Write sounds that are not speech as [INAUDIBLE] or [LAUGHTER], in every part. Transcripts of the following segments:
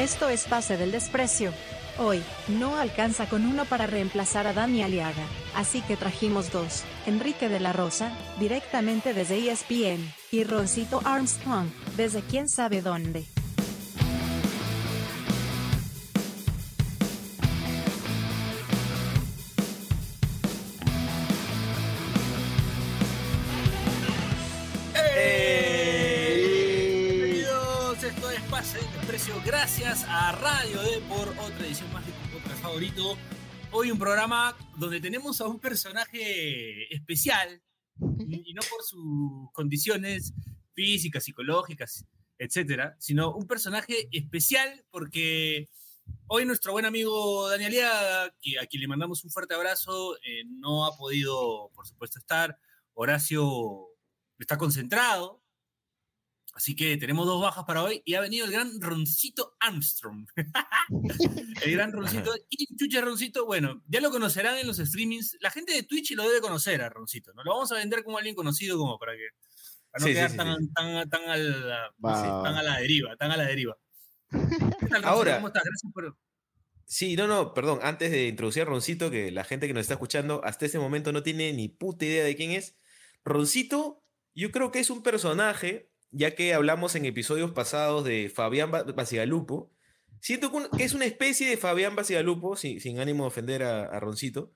Esto es Pase del Desprecio. Hoy, no alcanza con uno para reemplazar a Dani Aliaga, así que trajimos dos, Enrique de la Rosa, directamente desde ESPN, y Roncito Armstrong, desde quién sabe dónde. Gracias a Radio D por otra edición más de tu podcast favorito. Hoy un programa donde tenemos a un personaje especial y no por sus condiciones físicas, psicológicas, etcétera, sino un personaje especial porque hoy nuestro buen amigo Daniel Aliaga, que a quien le mandamos un fuerte abrazo, eh, no ha podido, por supuesto, estar. Horacio está concentrado, Así que tenemos dos bajas para hoy y ha venido el gran Roncito Armstrong. [LAUGHS] el gran Roncito. ¿Quién chucha Roncito? Bueno, ya lo conocerán en los streamings. La gente de Twitch lo debe conocer a Roncito. ¿no? Lo vamos a vender como alguien conocido como para que para no Sí, quedar sí, tan, sí. tan, a la deriva, tan a la deriva. ¿Qué tal, Roncito? Ahora- ¿Cómo estás? Gracias por... Sí, no, no, perdón, antes de introducir a Roncito, que la gente que nos está escuchando hasta ese momento no tiene ni puta idea de quién es. Roncito, yo creo que es un personaje, ya que hablamos en episodios pasados de Fabián Ba- Basigalupo. Siento que es una especie de Fabián Basigalupo, sin, sin ánimo de ofender a, a Roncito,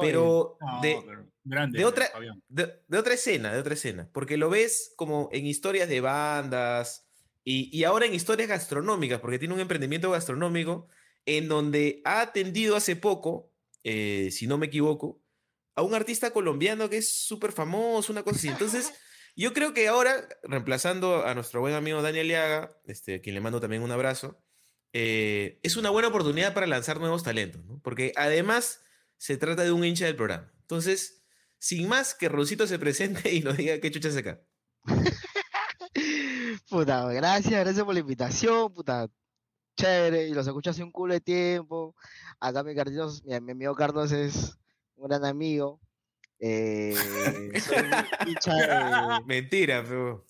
pero No, de, pero grande, de otra- de, de otra escena, de otra escena, porque lo ves como en historias de bandas y, y ahora en historias gastronómicas, porque tiene un emprendimiento gastronómico en donde ha atendido hace poco, eh, si no me equivoco, a un artista colombiano que es súper famoso, una cosa así. Entonces, [LAUGHS] yo creo que ahora, reemplazando a nuestro buen amigo Daniel Liaga, este, a quien le mando también un abrazo, eh, es una buena oportunidad para lanzar nuevos talentos, ¿no? Porque además se trata de un hincha del programa. Entonces, sin más, que Roncito se presente [LAUGHS] y nos diga qué chucha es acá. [LAUGHS] Puta, gracias, gracias por la invitación, puta. Chévere, y los escucho hace un culo de tiempo. Acá mi, Carlitos, mi, mi amigo Carlos es un gran amigo. Eh, [LAUGHS] soy un hincha de- [LAUGHS] Mentira, pero...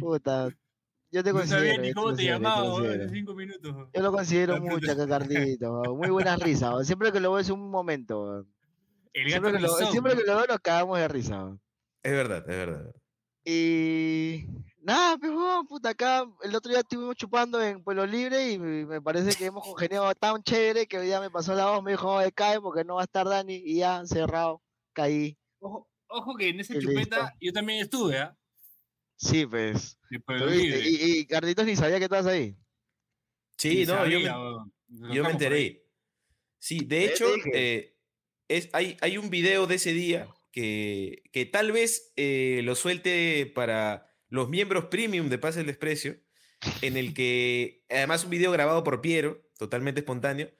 puta. Yo te No sabía considero. ni yo te cómo te llamaba cinco minutos. Yo lo considero mucho weón. Muy buena risa. weón. Siempre que lo veo es un momento. El Siempre que, lo, Pisón, siempre ¿no? que lo veo nos cagamos de risa. Es verdad, es verdad. Y nada, pues puta, acá el otro día estuvimos chupando en Pueblo Libre y me parece que hemos congeniado tan chévere que hoy día me pasó la voz, me dijo, "Oye, cae porque no va a estar Dani y ya, cerrado, caí. Ojo, ojo que en listo. chupeta yo también estuve, ¿ah? Sí, pues. Libre. Y, y Carlitos ni sabía que estabas ahí. Sí, Ni no, yo me, yo me enteré. Sí, de hecho, eh, es, hay, hay un video de ese día que, que tal vez eh, lo suelte para los miembros premium de Pase el Desprecio, en el que, además un video grabado por Piero, totalmente espontáneo,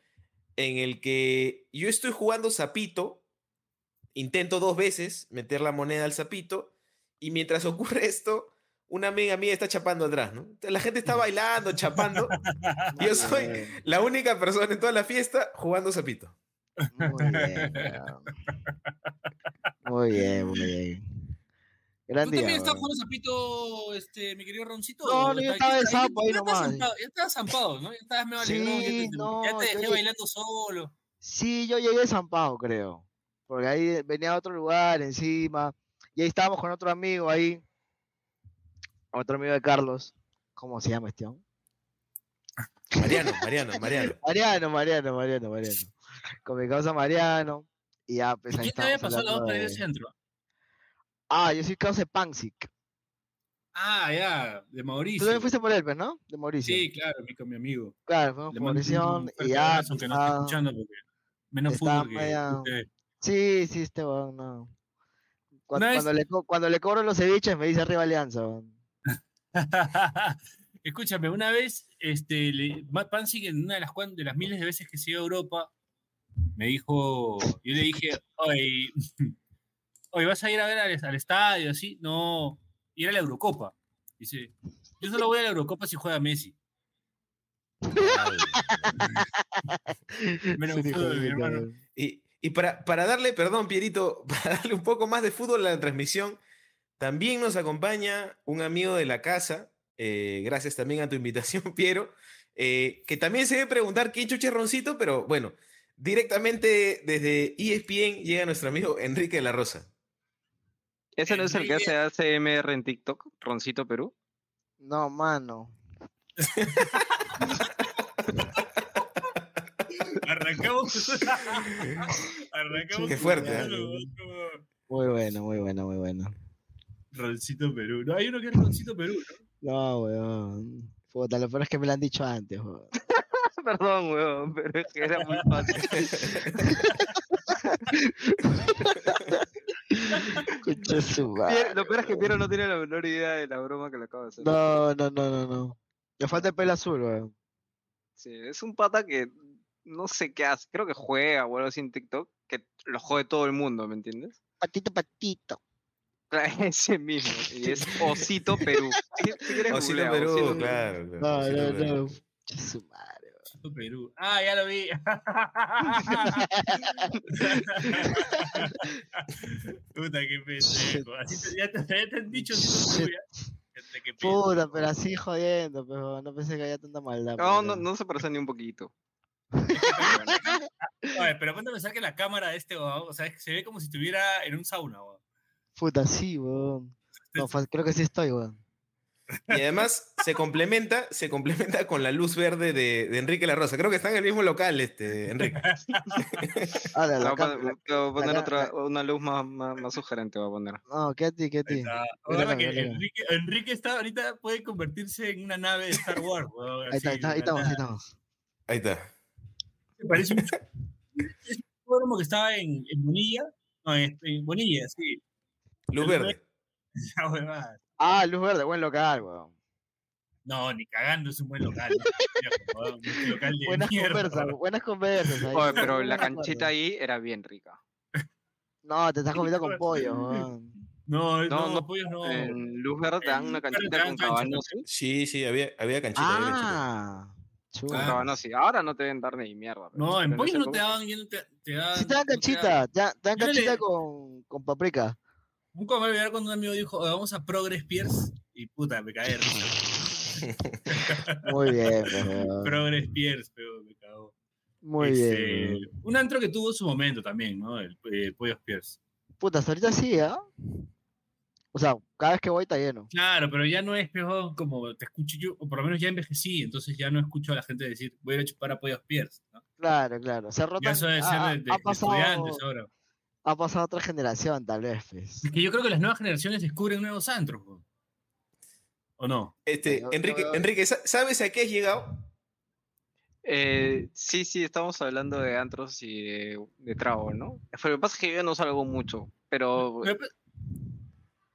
en el que yo estoy jugando zapito, intento dos veces meter la moneda al zapito, y mientras ocurre [LAUGHS] esto, una amiga mía está chapando atrás, ¿no? La gente está bailando, chapando, [LAUGHS] y yo soy bien, la única persona en toda la fiesta jugando zapito. muy bien. Muy bien, muy bien. Gran ¿Tú día, también estás jugando zapito, este, mi querido Roncito? No, ¿O no, yo estaba de sapo ahí nomás. zampado, Ya estabas zampado, ¿no? Ya estabas medio alegrón, ya Sí, te, no, ya te dejé yo- bailando solo. Sí, yo llegué zampado, creo. Porque ahí venía a otro lugar encima. Y ahí estábamos con otro amigo ahí. Otro amigo de Carlos. ¿Cómo se llama este hombre? Mariano, Mariano, Mariano. [LAUGHS] Mariano, Mariano, Mariano, Mariano. Con mi causa Mariano. Y ya, pues ¿Y ahí quién te había pasado la al de- centro? Ah, yo soy causa de Pansic. Ah, ya, de Tú Mauricio. también fuiste por él, pues, ¿no? De Mauricio. Sí, claro, mi, con mi amigo. Claro, fuimos por Mauricio. Y ya, aunque no esté escuchando, porque menos fútbol que media-. Sí, sí, este weón, no. Cuando, cuando le, cuando le cobro los ceviches me dice arriba Alianza, weón. [LAUGHS] Escúchame, una vez, este, le, Matt Pansy, en una de las, cuan- de las miles de veces que se iba a Europa, me dijo, yo le dije, oye, [LAUGHS] oye, ¿vas a ir a ver al, al estadio así? No, ir a la Eurocopa. Dice, yo solo voy a la Eurocopa si juega Messi. Menos [LAUGHS] Sí, hermano. Y, y para, para darle, perdón, Pierito, [LAUGHS] para darle un poco más de fútbol a la transmisión, también nos acompaña un amigo de la casa, eh, gracias también a tu invitación, [LAUGHS] Piero, eh, que también se debe preguntar quién chucha es Roncito, pero bueno, directamente desde ESPN llega nuestro amigo Enrique de la Rosa. ¿Ese no es el que hace ACMR en TikTok? Roncito Perú. No, mano. [LAUGHS] Arrancamos. [LAUGHS] Arrancamos. Qué fuerte, ¿eh? Muy bueno, muy bueno, muy bueno. Roncito Perú. No, hay uno que es Roncito Perú, ¿no? No, weón. Puta, lo peor es que me lo han dicho antes, weón. [LAUGHS] Perdón, weón, pero es que era muy fácil. [LAUGHS] Lo peor es que Piero no tiene la menor idea de la broma que le acabo de hacer. No, no, no, no, no. Le falta el pelo azul, weón. Sí, es un pata que no sé qué hace, creo que juega o algo así en TikTok, que lo jode todo el mundo, ¿me entiendes? Patito, patito. Claro, [LAUGHS] Ese mismo, y es Osito Perú. Osito Perú, Osito claro. No, Osito no, no. Su madre. Roncito Perú. Ah, ya lo vi. [LAUGHS] Puta, qué pendejo. Así te, ya, te, ya te han dicho Perú, ya. Puta, pero así jodiendo, pero no pensé que había tanta maldad. No, pero no, no se parece ni un poquito. [LAUGHS] Pero ponte a pensar que la cámara de este, weón, o sea, es que se ve como si estuviera en un sauna, weón. Puta, sí, weón. No, fa- creo que sí estoy, weón. Y además se complementa, se complementa con la luz verde de, de Enrique La Rosa. Creo que está en el mismo local, este, Enrique. [LAUGHS] Ahora, la voy a poner, te voy a poner la- otra, una luz más, más, más sugerente, voy a poner. No, ¿qué a ti, qué a Ahí ti? está. Mira, Ahora que mira, mira. Enrique, Enrique está ahorita puede convertirse en una nave de Star Wars, weón. Ahí está, ahí está, ahí estamos, ahí estamos. Ahí está. Me parece un [LAUGHS] es un hipódromo que estaba en, en Bonilla. No, en, en Bonilla, sí. Luz verde. [LAUGHS] Ah, luz verde, buen local, weón. No, ni cagando es un buen local. [LAUGHS] ¿no? Weón, un local de Buenas mierda, conversas, buenas conversas. Oye, pero la canchita ahí era bien rica. No, te estás comiendo con pollo, weón. No, no, No, no, pollos no. En Luz Verde te dan una canchita dan con cabanosi. Sí, sí, había, había canchita. había canchita. Chulo. Ah. cabanosi. Ahora no te deben dar ni mierda. pero- No, en pero pollos esa no te daban, ya no te, te dan. Sí te dan no te canchita, te dan, te dan Yo le- canchita con, con paprika. Nunca me voy a olvidar cuando un amigo dijo, "Oye, vamos a Progress Pierce. Y puta, me caí de risa. [LAUGHS] Muy bien, pues, weón. Progress Pierce, pero me cagó. Muy Este, bien. weón. Un antro que tuvo su momento también, ¿no? El eh, Pollos Pierce. Puta, hasta ahorita sí, ¿ah? O sea, cada vez que voy está lleno. Claro, pero ya no es peor como te escucho yo, o por lo menos ya envejecí, entonces ya no escucho a la gente decir, voy a ir a chupar a Pollos Pierce. ¿no? Claro, claro. Se rotan. Eso debe ser ha, de, de- ha de estudiantes ahora. ha pasado otra generación, tal vez, pues. Es que yo creo que las nuevas generaciones descubren nuevos antros. ¿no? ¿O no? Este, Yo- Enrique, yo- Enrique, ¿sa- ¿sabes a qué has llegado? Eh, sí, sí, estamos hablando de antros y de, de trago, ¿no? Pero lo que pasa es que yo no salgo mucho, pero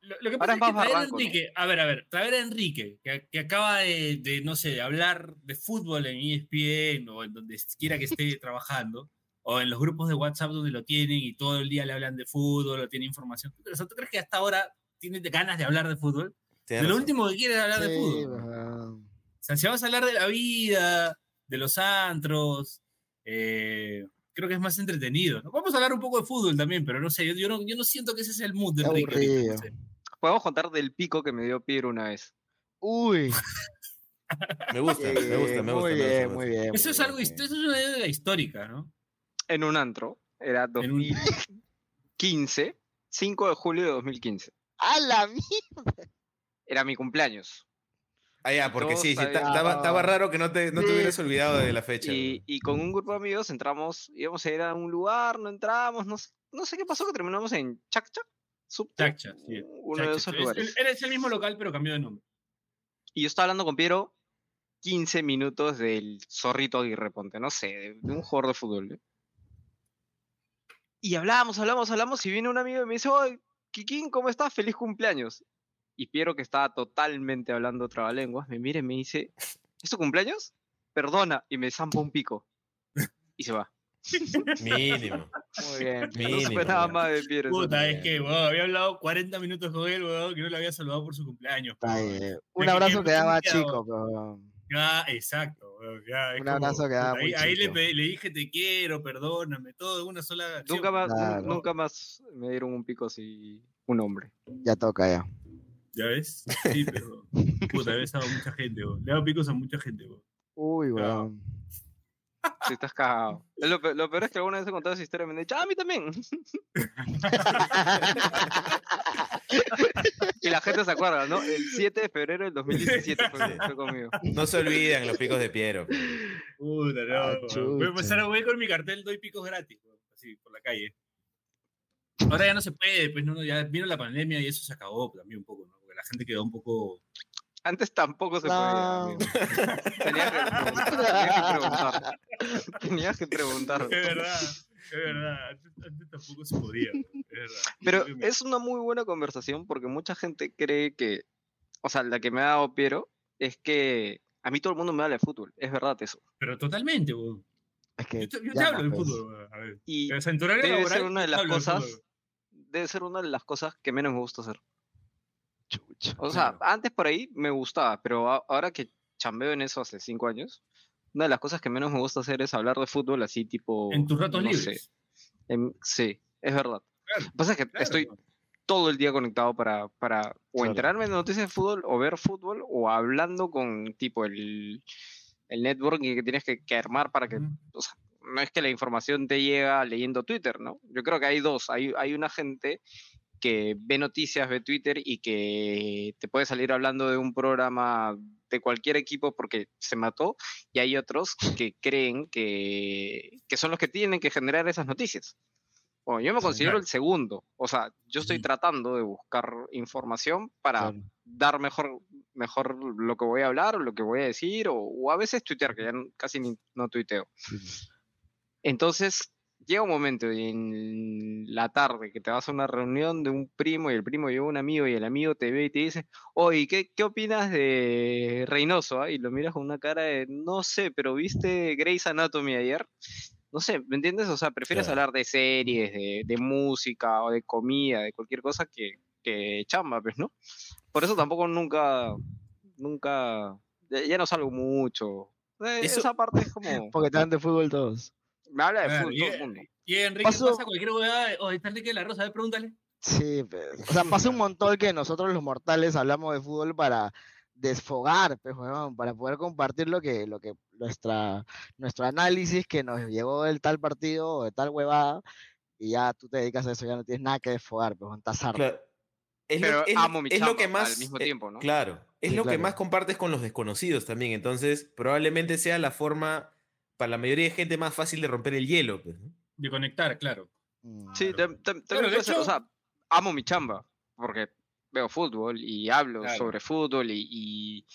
Lo, lo que pasa es es que traer a. Enrique, a ver, a ver, traer a Enrique, que, que acaba de, de, no sé, de hablar de fútbol en ESPN o en donde quiera que esté [LAUGHS] trabajando, o en los grupos de WhatsApp donde lo tienen y todo el día le hablan de fútbol o tiene información. ¿Tú crees, tú crees que hasta ahora tiene ganas de hablar de fútbol? Lo último que quiere es hablar de fútbol. O sea, si vamos a hablar de la vida, de los antros, eh, creo que es más entretenido. Vamos a hablar un poco de fútbol también, pero no sé, yo, yo no, yo no siento que ese sea el mood de Enrique. Podemos contar del pico que me dio Piero una vez. Uy. Me gusta, me gusta, me gusta. me Muy bien, gusta. muy bien. Eso muy es algo, eso es una histórica, ¿no? En un antro. Era En un- 2015, 5 de julio de 2015. ¡A la mierda! Era mi cumpleaños. Ah, ya, porque Todos sí, estaba, raro que no te, no te hubieras olvidado de la fecha. Y, y con un grupo de amigos entramos, íbamos a ir a un lugar, no entramos, no sé, no sé qué pasó, que terminamos en Chac Chac, Subte, Chac Chac, sí. uno de esos es- lugares. Era ese mismo local, pero cambió de nombre. Y yo estaba hablando con Piero 15 minutos del zorrito Aguirre Ponte, no sé, de, de un jugador de fútbol. ¿eh? Y hablamos, hablamos, hablamos, y viene un amigo y me dice, oye, Kikín, ¿cómo estás? Feliz cumpleaños. Y Piero, que estaba totalmente hablando trabalenguas, me mira y me dice, ¿es tu cumpleaños? Perdona, y me zampa un pico. Y se va. [LAUGHS] Mínimo. Muy bien. No Mínimo, nada weón. más de Piero. Puta, es que, weón, había hablado 40 minutos con él, weón, que no le había saludado por su cumpleaños. Está weón. bien. Un abrazo que daba chico, pero. Ya, exacto, weón, ya, es Un como, abrazo que daba ahí, ahí le, dije te quiero, perdóname, todo de una sola acción. Nunca más, Claro. nunca más me dieron un pico así, un hombre. Ya toca ya. ¿Ya ves? Sí, pero. [LAUGHS] Puta, he besado a mucha gente, weón. Le he dado picos a mucha gente, weón. Uy, weón. Si estás cagado. Lo, pe- lo peor es que alguna vez he contado esa historia y me han dicho, ah, a mí también. [LAUGHS] y la gente se acuerda, ¿no? El 7 de febrero del 2017 fue, fue conmigo. No se olvidan los picos de Piero. Puta, no. Ah, weón. Voy a empezar a voy con mi cartel, doy picos gratis, weón, así, por la calle. Ahora ya no se puede, pues no, no, ya vino la pandemia y eso se acabó también un poco, ¿no? Porque la gente quedó un poco. Antes tampoco se No. podía. Tenías que preguntar. Tenías que preguntar. Tenías que preguntar. Es verdad, es verdad. Antes, antes tampoco se podía, es. Pero es una muy buena conversación porque mucha gente cree que, o sea, la que me ha dado Piero es que a mí todo el mundo me habla de fútbol. Es verdad eso. Pero totalmente. Es que Yo te, yo te llama, hablo de pues. fútbol. A ver. Y debe ser una de las cosas debe ser una de las cosas que menos me gusta hacer. O sea, antes por ahí me gustaba, pero ahora que chambeo en eso hace cinco años, una de las cosas que menos me gusta hacer es hablar de fútbol así tipo... En tus ratos no libres. en- sí, es verdad. Claro, Lo que pasa es que claro, estoy todo el día conectado para, para o Claro. enterarme de noticias de fútbol o ver fútbol o hablando con tipo el, el networking que tienes que, que armar para que, Ujú. o sea, no es que la información te llega leyendo Twitter, ¿no? Yo creo que hay dos, hay, hay una gente que ve noticias, ve Twitter y que te puede salir hablando de un programa de cualquier equipo porque se mató y hay otros que creen que, que son los que tienen que generar esas noticias. Bueno, yo me considero claro. el segundo. O sea, yo estoy tratando de buscar información para Claro. dar mejor, mejor lo que voy a hablar o lo que voy a decir, o, o a veces tuitear, que ya casi ni, no tuiteo. Entonces, llega un momento en la tarde que te vas a una reunión de un primo y el primo lleva un amigo y el amigo te ve y te dice, oye, ¿qué, qué opinas de Reynoso? ah?" Y lo miras con una cara de, no sé, pero ¿viste Grey's Anatomy ayer? No sé, ¿me entiendes? O sea, prefieres Claro. hablar de series, de, de música o de comida, de cualquier cosa que, que chamba, pues, ¿no? Por eso tampoco nunca, nunca, ya, no salgo mucho. Eh, Eso- Esa parte es como, [LAUGHS] Porque te dan de fútbol todos. Me habla de fútbol y- todo el mundo. Y Enrique Paso- pasa cualquier huevada, o está Enrique de la Rosa, a ver, pregúntale. Sí, pues, o sea, pasa un montón que nosotros los mortales hablamos de fútbol para desfogar, pues, weón, para poder compartir lo que, lo que nuestra, nuestro análisis que nos llegó del tal partido o de tal huevada, y ya tú te dedicas a eso, ya no tienes nada que desfogar, pues, harto. Claro. Es Pero lo, es, amo mi es lo que más. al mismo eh, tiempo, ¿no? Claro. Es Sí, lo que claro. más compartes con los desconocidos también. Entonces, probablemente sea la forma, para la mayoría de gente, más fácil de romper el hielo. pues, ¿no? De conectar, claro. Mm, Sí, también Claro, ser, o hecho- sea, amo mi chamba, porque veo fútbol y hablo Claro. sobre fútbol y, y-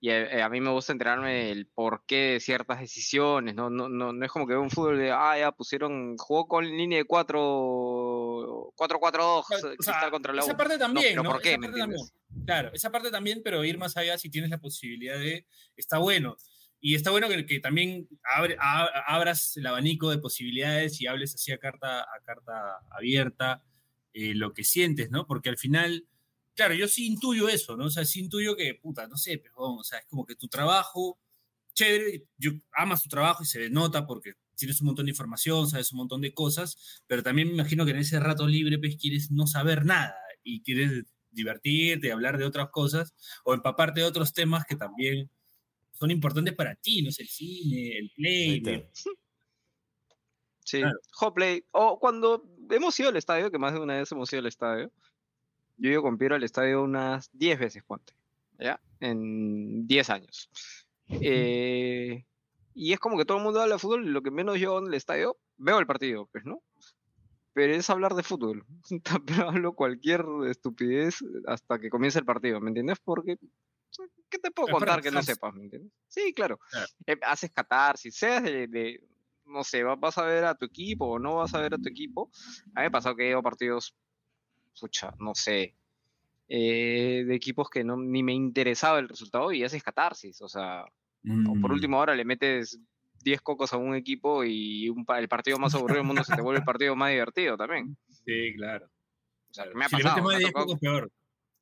y a, a mí me gusta enterarme el porqué de ciertas decisiones, ¿no? No, no, no es como que veo un fútbol de, ah, ya pusieron, jugó con línea de 4 4-4-2, Claro, o Cristal sea, contra la esa U. parte también, pero ¿no? ¿por qué? Esa ¿Me parte también. entiendes? Claro, esa parte también, pero ir más allá si tienes la posibilidad de. Está bueno. Y está bueno que, también abre- abras el abanico de posibilidades y hables así a carta, a carta abierta eh, lo que sientes, ¿no? Porque al final, claro, yo sí intuyo eso, ¿no? O sea, sí intuyo que, puta, no sé, pero, o sea, es como que tu trabajo, chévere, yo amas tu trabajo y se nota porque tienes un montón de información, sabes un montón de cosas, pero también me imagino que en ese rato libre, pues, quieres no saber nada y quieres divertirte, hablar de otras cosas o empaparte de otros temas que también son importantes para ti, no sé, el cine, el play. Sí, Claro. Hoplay. O cuando hemos ido al estadio, que más de una vez hemos ido al estadio. Yo he ido con Piero al estadio unas 10 veces, ponte. ¿Ya? En 10 años. Eh, y es como que todo el mundo habla de fútbol y lo que menos yo en el estadio veo el partido, pues, ¿no? Pero es hablar de fútbol. [LAUGHS] Pero hablo cualquier estupidez hasta que comience el partido, ¿me entiendes? Porque, ¿qué te puedo contar que no sepas, ¿me entiendes? Sí, claro. Claro. Eh, haces catarsis, seas de, de- no sé, va- vas a ver a tu equipo o no vas a ver a tu equipo. A mí me pasó que he ido a partidos, pucha, no sé, eh, de equipos que no, ni me interesaba el resultado y haces catarsis, o sea, o por Mm. última hora le metes 10 cocos a un equipo y un el partido más aburrido del mundo se te vuelve el partido más divertido también. Sí, claro. O sea, me ha si le pasado, metes más me de ha 10 tocado- pocos, peor.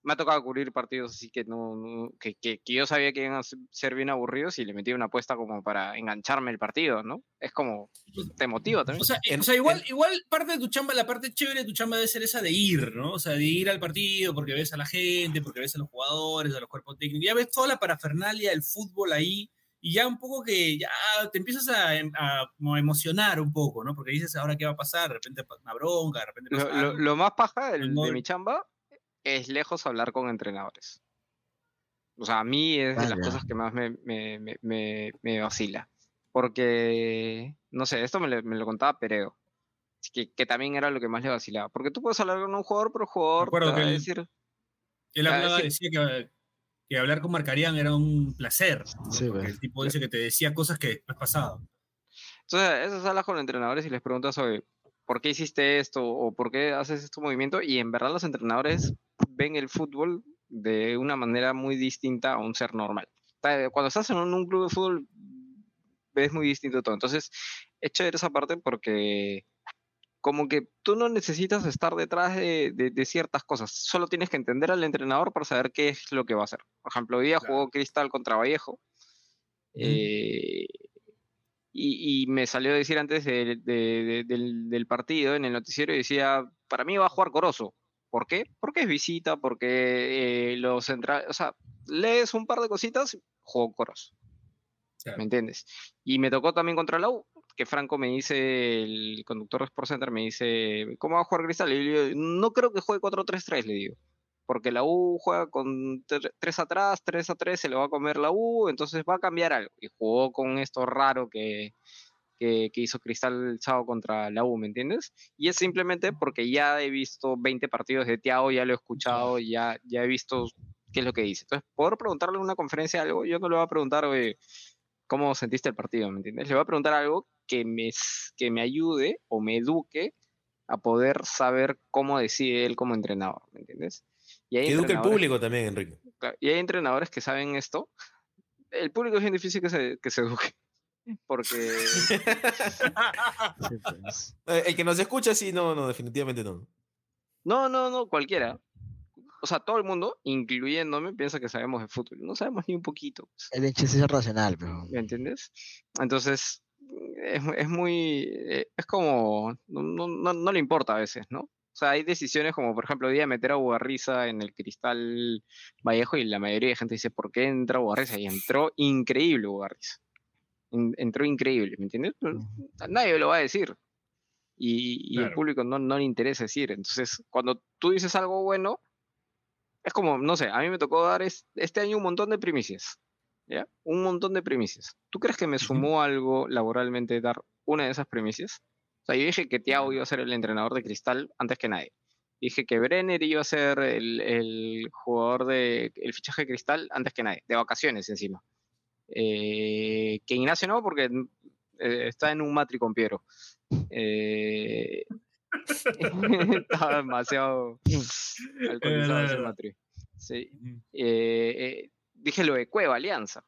Me ha tocado cubrir partidos así que no, no- que, que- que yo sabía que iban a se- ser bien aburridos y le metí una apuesta como para engancharme el partido, ¿no? Es como, te motiva también. O sea, En- o sea, igual, igual parte de tu chamba, la parte chévere de tu chamba debe ser esa de ir, ¿no? O sea, de ir al partido porque ves a la gente, porque ves a los jugadores, a los cuerpos técnicos, ya ves toda la parafernalia del fútbol ahí y ya un poco que ya te empiezas a, em- a como emocionar un poco, ¿no? Porque dices, ¿ahora qué va a pasar? De repente una bronca, de repente Lo, pasa lo- algo. lo más paja del- de mi chamba es lejos hablar con entrenadores. O sea, a mí es de las cosas que más me, me, me, me- me vacila. Porque, no sé, esto me lo, me lo contaba Pereo. Que, que también era lo que más le vacilaba. Porque tú puedes hablar con un jugador, pero el jugador acuerdo te va que a él- decir, Él hablaba, sí. decía que, que hablar con Marcarian era un placer, ¿no? Sí, porque pues. el tipo dice que te decía cosas que después pasaba. Entonces, esas hablas con entrenadores y les preguntas sobre por qué hiciste esto o por qué haces este movimiento. Y en verdad los entrenadores ven el fútbol de una manera muy distinta a un ser normal. Cuando estás en un, club de fútbol, ves muy distinto todo. Entonces, es chévere esa parte porque como que tú no necesitas estar detrás de, de- de ciertas cosas. Solo tienes que entender al entrenador para saber qué es lo que va a hacer. Por ejemplo, hoy día Claro. jugó Cristal contra Vallejo. eh, y, y me salió a decir antes de- de- de- del, del partido en el noticiero y decía, para mí va a jugar Corozo. ¿Por qué? Porque es visita, porque eh, los centrales, o sea, lees un par de cositas, jugó Corozo. Claro. ¿Me entiendes? Y me tocó también contra la U, que Franco me dice, el conductor de Sport Center me dice, ¿cómo va a jugar Cristal? Y yo le digo, no creo que juegue 4-3-3, le digo. Porque la U juega con 3 atrás, 3 a 3, se le va a comer la U, entonces va a cambiar algo. Y jugó con esto raro que, que, que hizo Cristal el sábado contra la U, ¿me entiendes? Y es simplemente porque ya he visto 20 partidos de Tiago, ya lo he escuchado, ya, ya he visto qué es lo que dice. Entonces, poder preguntarle en una conferencia algo, yo no le voy a preguntar, oye, ¿cómo sentiste el partido? ¿Me entiendes? Le voy a preguntar algo que me, que me ayude o me eduque a poder saber cómo decide él como entrenador, ¿me entiendes? Y hay Que eduque el público también, Enrique. Y hay entrenadores que saben esto. El público es bien difícil que se, que se eduque. Porque pues. [LAUGHS] Eh, El que nos escucha, sí, no, no, definitivamente no. no, no, no, cualquiera. O sea, todo el mundo, incluyéndome, piensa que sabemos de fútbol. No sabemos ni un poquito. pues, El sí es racional, pero. ¿Me entiendes? Entonces, es, es muy. eh, Es como. No, no, no, no le importa a veces, ¿no? O sea, hay decisiones como, por ejemplo, hoy día meter a Ugarriza en el Cristal Vallejo y la mayoría de gente dice, ¿por qué entra Ugarriza? Y entró increíble Ugarriza. En- entró increíble, ¿me entiendes? Nadie lo va a decir. Y, y el Claro. público no, no le interesa decir. Entonces, cuando tú dices algo bueno, es como, no sé, a mí me tocó dar es- este año un montón de primicias. ¿Ya? Un montón de primicias. ¿Tú crees que me sumó algo laboralmente dar una de esas primicias? O sea, yo dije que Thiago iba a ser el entrenador de Cristal antes que nadie. Dije que Brenner iba a ser el, el jugador de el fichaje de Cristal antes que nadie, de vacaciones encima. Eh, que Ignacio no, porque eh, está en un matri con Piero. Eh, [LAUGHS] estaba demasiado alcoholizado ese verdad. matri. Sí. Eh, eh, dije lo de Cueva Alianza.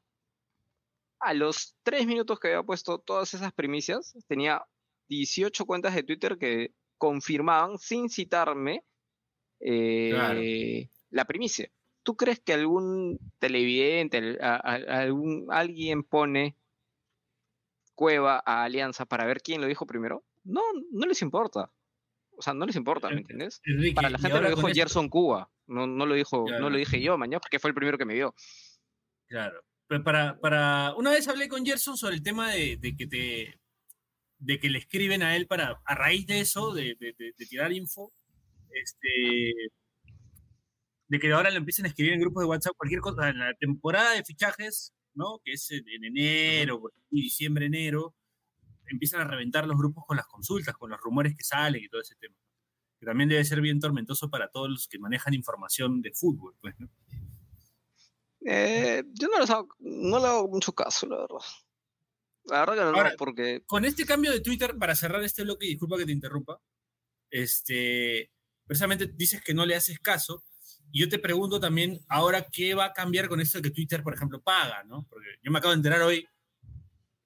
A los tres minutos que había puesto todas esas primicias, tenía 18 cuentas de Twitter que confirmaban, sin citarme, eh, Claro. la primicia. ¿Tú crees que algún televidente, al- a- a- algún, alguien pone Cueva a Alianza para ver quién lo dijo primero? No, no les importa. O sea, no les importa, ¿me Eh, entiendes? Enrique, Para la gente lo dijo esto- Gerson Cuba, no, no lo dijo, no lo dije yo, mañana, porque fue el primero que me vio. Claro. Pero para, para, una vez hablé con Gerson sobre el tema de, de que te de que le escriben a él para, a raíz de eso, de, de- de- de tirar info, este, de que ahora le empiecen a escribir en grupos de WhatsApp cualquier cosa, en la temporada de fichajes, ¿no? Que es en en enero, ahí, diciembre, enero, empiezan a reventar los grupos con las consultas, con los rumores que salen y todo ese tema. Que también debe ser bien tormentoso para todos los que manejan información de fútbol, pues, ¿no? Eh, yo no, les hago, no le hago mucho caso, la verdad. La verdad que no, Ahora, porque con este cambio de Twitter, para cerrar este bloque, disculpa que te interrumpa, este, precisamente dices que no le haces caso, y yo te pregunto también, ahora, ¿qué va a cambiar con esto de que Twitter, por ejemplo, paga, ¿no? Porque yo me acabo de enterar hoy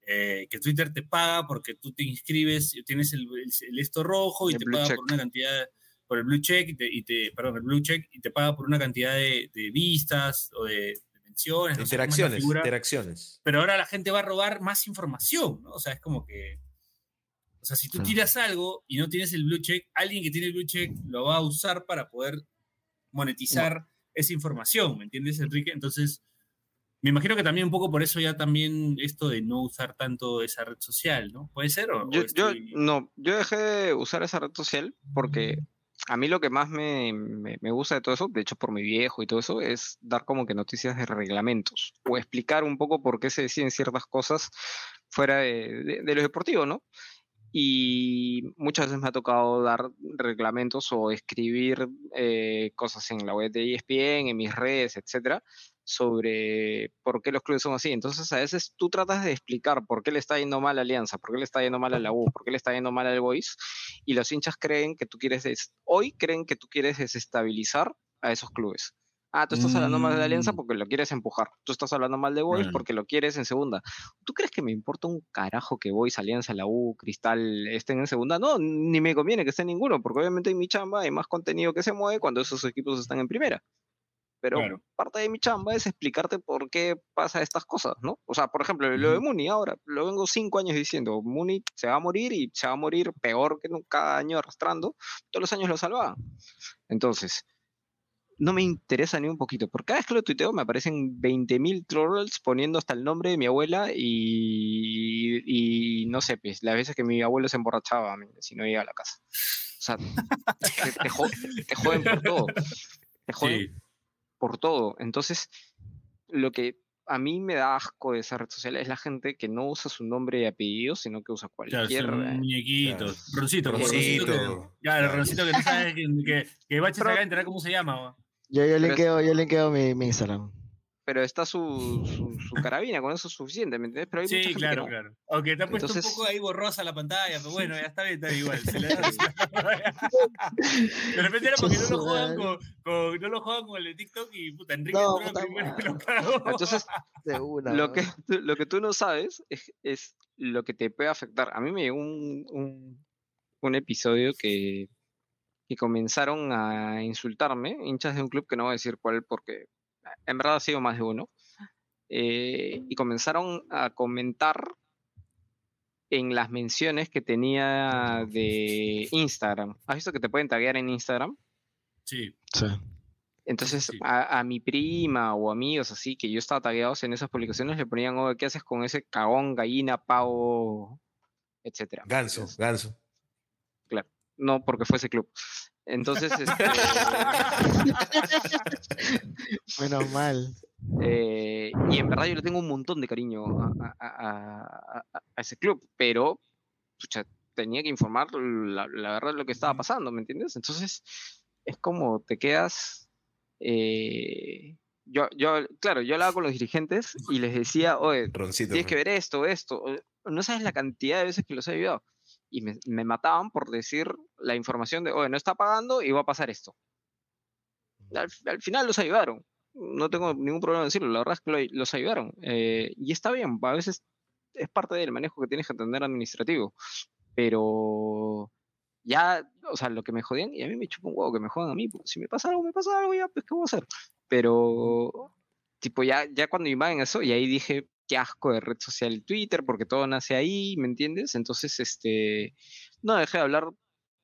eh, que Twitter te paga porque tú te inscribes, tienes el, el- el esto rojo y El te paga check. por una cantidad, por el blue check, y te, y te- perdón, el blue check, y te paga por una cantidad de, de vistas o de, de menciones. no Interacciones, interacciones. pero ahora la gente va a robar más información, ¿no? O sea, es como que. O sea, si tú tiras algo y no tienes el blue check, alguien que tiene el blue check lo va a usar para poder monetizar esa información, ¿me entiendes, Enrique? Entonces, Me imagino que también un poco por eso ya también esto de no usar tanto esa red social, ¿no? ¿Puede ser? O, Yo, o yo- estoy- no, yo dejé de usar esa red social porque a mí lo que más me, me- gusta de todo eso, de hecho por mi viejo y todo eso, es dar como que noticias de reglamentos o explicar un poco por qué se deciden ciertas cosas fuera de, de- de lo deportivo, ¿no? Y muchas veces me ha tocado dar reglamentos o escribir eh, cosas en la web de ESPN, en mis redes, etcétera, sobre por qué los clubes son así. Entonces, a veces tú tratas de explicar por qué le está yendo mal a Alianza, por qué le está yendo mal a la U, por qué le está yendo mal al Boys, y los hinchas creen que tú quieres, des- hoy creen que tú quieres desestabilizar a esos clubes. Ah, tú estás hablando mal de Alianza Mm. porque lo quieres empujar. Tú estás hablando mal de Boys Claro. porque lo quieres en segunda. ¿Tú crees que me importa un carajo que Boys, Alianza, la U, Cristal estén en segunda? No, ni me conviene que esté ninguno, porque obviamente en mi chamba hay más contenido que se mueve cuando esos equipos están en primera. Pero Claro. parte de mi chamba es explicarte por qué pasa estas cosas, ¿no? O sea, por ejemplo, lo de. Muni ahora, lo vengo cinco años diciendo, Muni se va a morir y se va a morir peor que nunca, cada año arrastrando, todos los años lo salvaban. Entonces, no me interesa ni un poquito, porque cada vez que lo tuiteo me aparecen 20.000 trolls poniendo hasta el nombre de mi abuela y, y no sé, pues, las veces que mi abuelo se emborrachaba si no iba a la casa. O sea, te, te jo- te joden por todo. Te joden Sí. Por todo. Entonces, lo que a mí me da asco de esa red social es la gente que no usa su nombre y apellido, sino que usa Claro, cualquier... son eh, muñequitos. Roncito, como Roncito. Roncito. que- Claro, Roncito que no sabes que, [LAUGHS] acaba de enterar cómo se llama. Yo, yo linkeo, yo linkeo mi, mi Instagram. Pero está su, [LAUGHS] su, su carabina, con eso es suficiente, ¿me entiendes? Pero hay mucha Sí, gente que claro, no. claro. Aunque te ha puesto Entonces- un poco ahí borrosa la pantalla, pero bueno, ya está bien, está igual. se le da- [LAUGHS] de repente era porque no lo juegan con, con- no lo juegan con el de TikTok y puta, Enrique No, entró puta primero y lo cagó. Entonces, [LAUGHS] De una. lo que, tú- lo que tú no sabes es, es lo que te puede afectar. A mí me llegó un, un, un episodio que, que comenzaron a insultarme, hinchas de un club que no voy a decir cuál porque en verdad ha sido más de uno, eh, y comenzaron a comentar en las menciones que tenía de Instagram. ¿Has visto que te pueden taguear en Instagram? Sí, Sí. Entonces, sí. a, a mi prima o amigos así que yo estaba tagueados en esas publicaciones le ponían, oh, ¿qué haces con ese cagón, gallina, pavo, etcétera? Ganso, Entonces, ganso. no porque fuese club. Entonces, [LAUGHS] este, Menos mal. eh, y en verdad yo le tengo un montón de cariño a, a- a- a- a ese club, pero pucha, tenía que informar la, la verdad de lo que estaba pasando, ¿me entiendes? Entonces, es como te quedas. eh, yo, yo, claro, yo hablaba con los dirigentes y les decía, oye, Roncito. tienes que ver esto, esto. No sabes la cantidad de veces que los he ayudado. Y me, me mataban por decir la información de, oye, no está pagando y va a pasar esto. Al, al final los ayudaron. No tengo ningún problema en decirlo. La verdad es que lo- los ayudaron. eh, y está bien. A veces es parte del manejo que tienes que atender administrativo. Pero ya, o sea, lo que me jodían, y a mí me chupa un huevo que me jodan a mí. porque si me pasa algo, me pasa algo, ya, pues, ¿qué voy a hacer? Pero, tipo, ya, ya cuando iba en eso, y ahí dije, qué asco de red social Twitter, porque todo nace ahí, ¿me entiendes? Entonces, este, no dejé de hablar,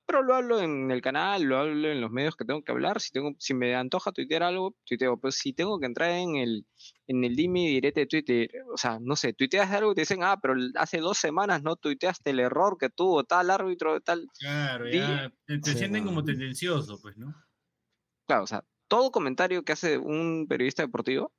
pero lo hablo en el canal, lo hablo en los medios que tengo que hablar, si tengo, si me antoja tuitear algo, tuiteo, pero si tengo que entrar en el, en el dime y direte de Twitter, o sea, no sé, tuiteas algo y te dicen, ah, pero hace dos semanas no tuiteaste el error que tuvo tal árbitro, tal, Claro, ya. Te, te Sí, sienten como tendencioso, pues, ¿no? claro, o sea, todo comentario que hace un periodista deportivo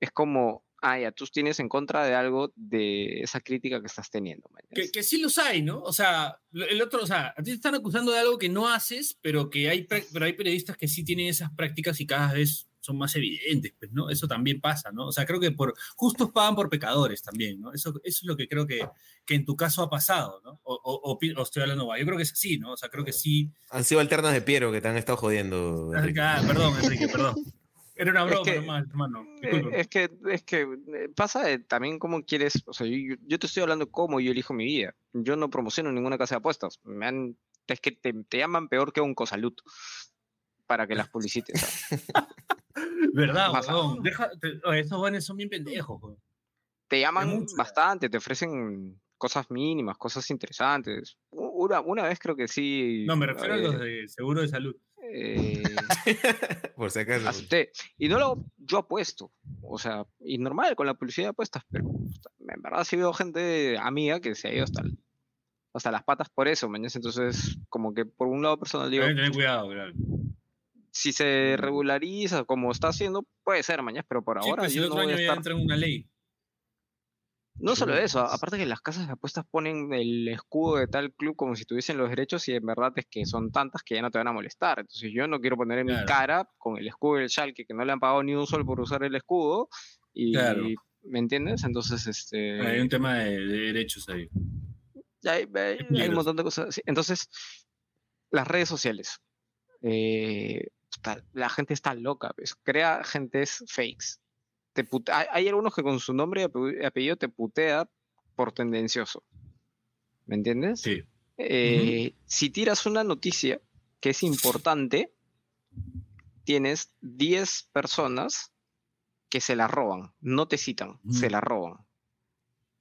es como, ah, ya, tú tienes en contra de algo de esa crítica que estás teniendo. ¿me Que, que sí los hay, ¿no? O sea, el otro, o sea, a ti te están acusando de algo que no haces, pero que hay, pero hay periodistas que sí tienen esas prácticas y cada vez son más evidentes, pues, ¿no? Eso también pasa, ¿no? O sea, creo que por justos pagan por pecadores también, ¿no? Eso, eso es lo que creo que, que en tu caso ha pasado, ¿no? O, o- o estoy hablando, guay. yo creo que es así, ¿no? O sea, creo que sí. Han sido alternas de Piero que te han estado jodiendo. Enrique. Ah, perdón, Enrique, perdón. [LAUGHS] Era una Es broma que- nomás, hermano. Eh. Es que, es que eh, pasa de también cómo quieres, o sea, yo, te estoy hablando cómo yo elijo mi vida. Yo no promociono ninguna casa de apuestas. Me han, es que te, te llaman peor que un cosalud para que las publicites. [LAUGHS] ¿Verdad, weón? Deja, te- esos buenos son bien pendejos, weón. Te llaman bastante, te ofrecen cosas mínimas, cosas interesantes. Una, una vez creo que sí. No, me refiero a eh, los de seguro de salud. Eh, [LAUGHS] Por si acaso. acepté. Y no lo yo apuesto. O sea, y normal con la publicidad de apuestas, pero en verdad sí veo gente amiga que se ha ido hasta, el- hasta las patas por eso, mañana. Entonces, como que por un lado personal digo, tener cuidado, claro. si se regulariza como está haciendo, puede ser mañana, pero por Sí, ahora pues, yo el no otro a año ya estar entra en una ley. No solo eso, aparte que las casas de apuestas ponen el escudo de tal club como si tuviesen los derechos y en verdad es que son tantas que ya no te van a molestar. Entonces yo no quiero poner en mi cara con el escudo del Schalke que no le han pagado ni un sol por usar el escudo y Claro. ¿me entiendes? Entonces este Hay un tema de, de derechos ahí. hay, hay- hay un montón de cosas. Entonces las redes sociales eh, la gente está loca, pues, crea gentes fakes. Te pute- hay, hay algunos que con su nombre y ape- apellido te putea por tendencioso. ¿Me entiendes? Sí. Eh, Si tiras una noticia que es importante, tienes 10 personas que se la roban, no te citan, se la roban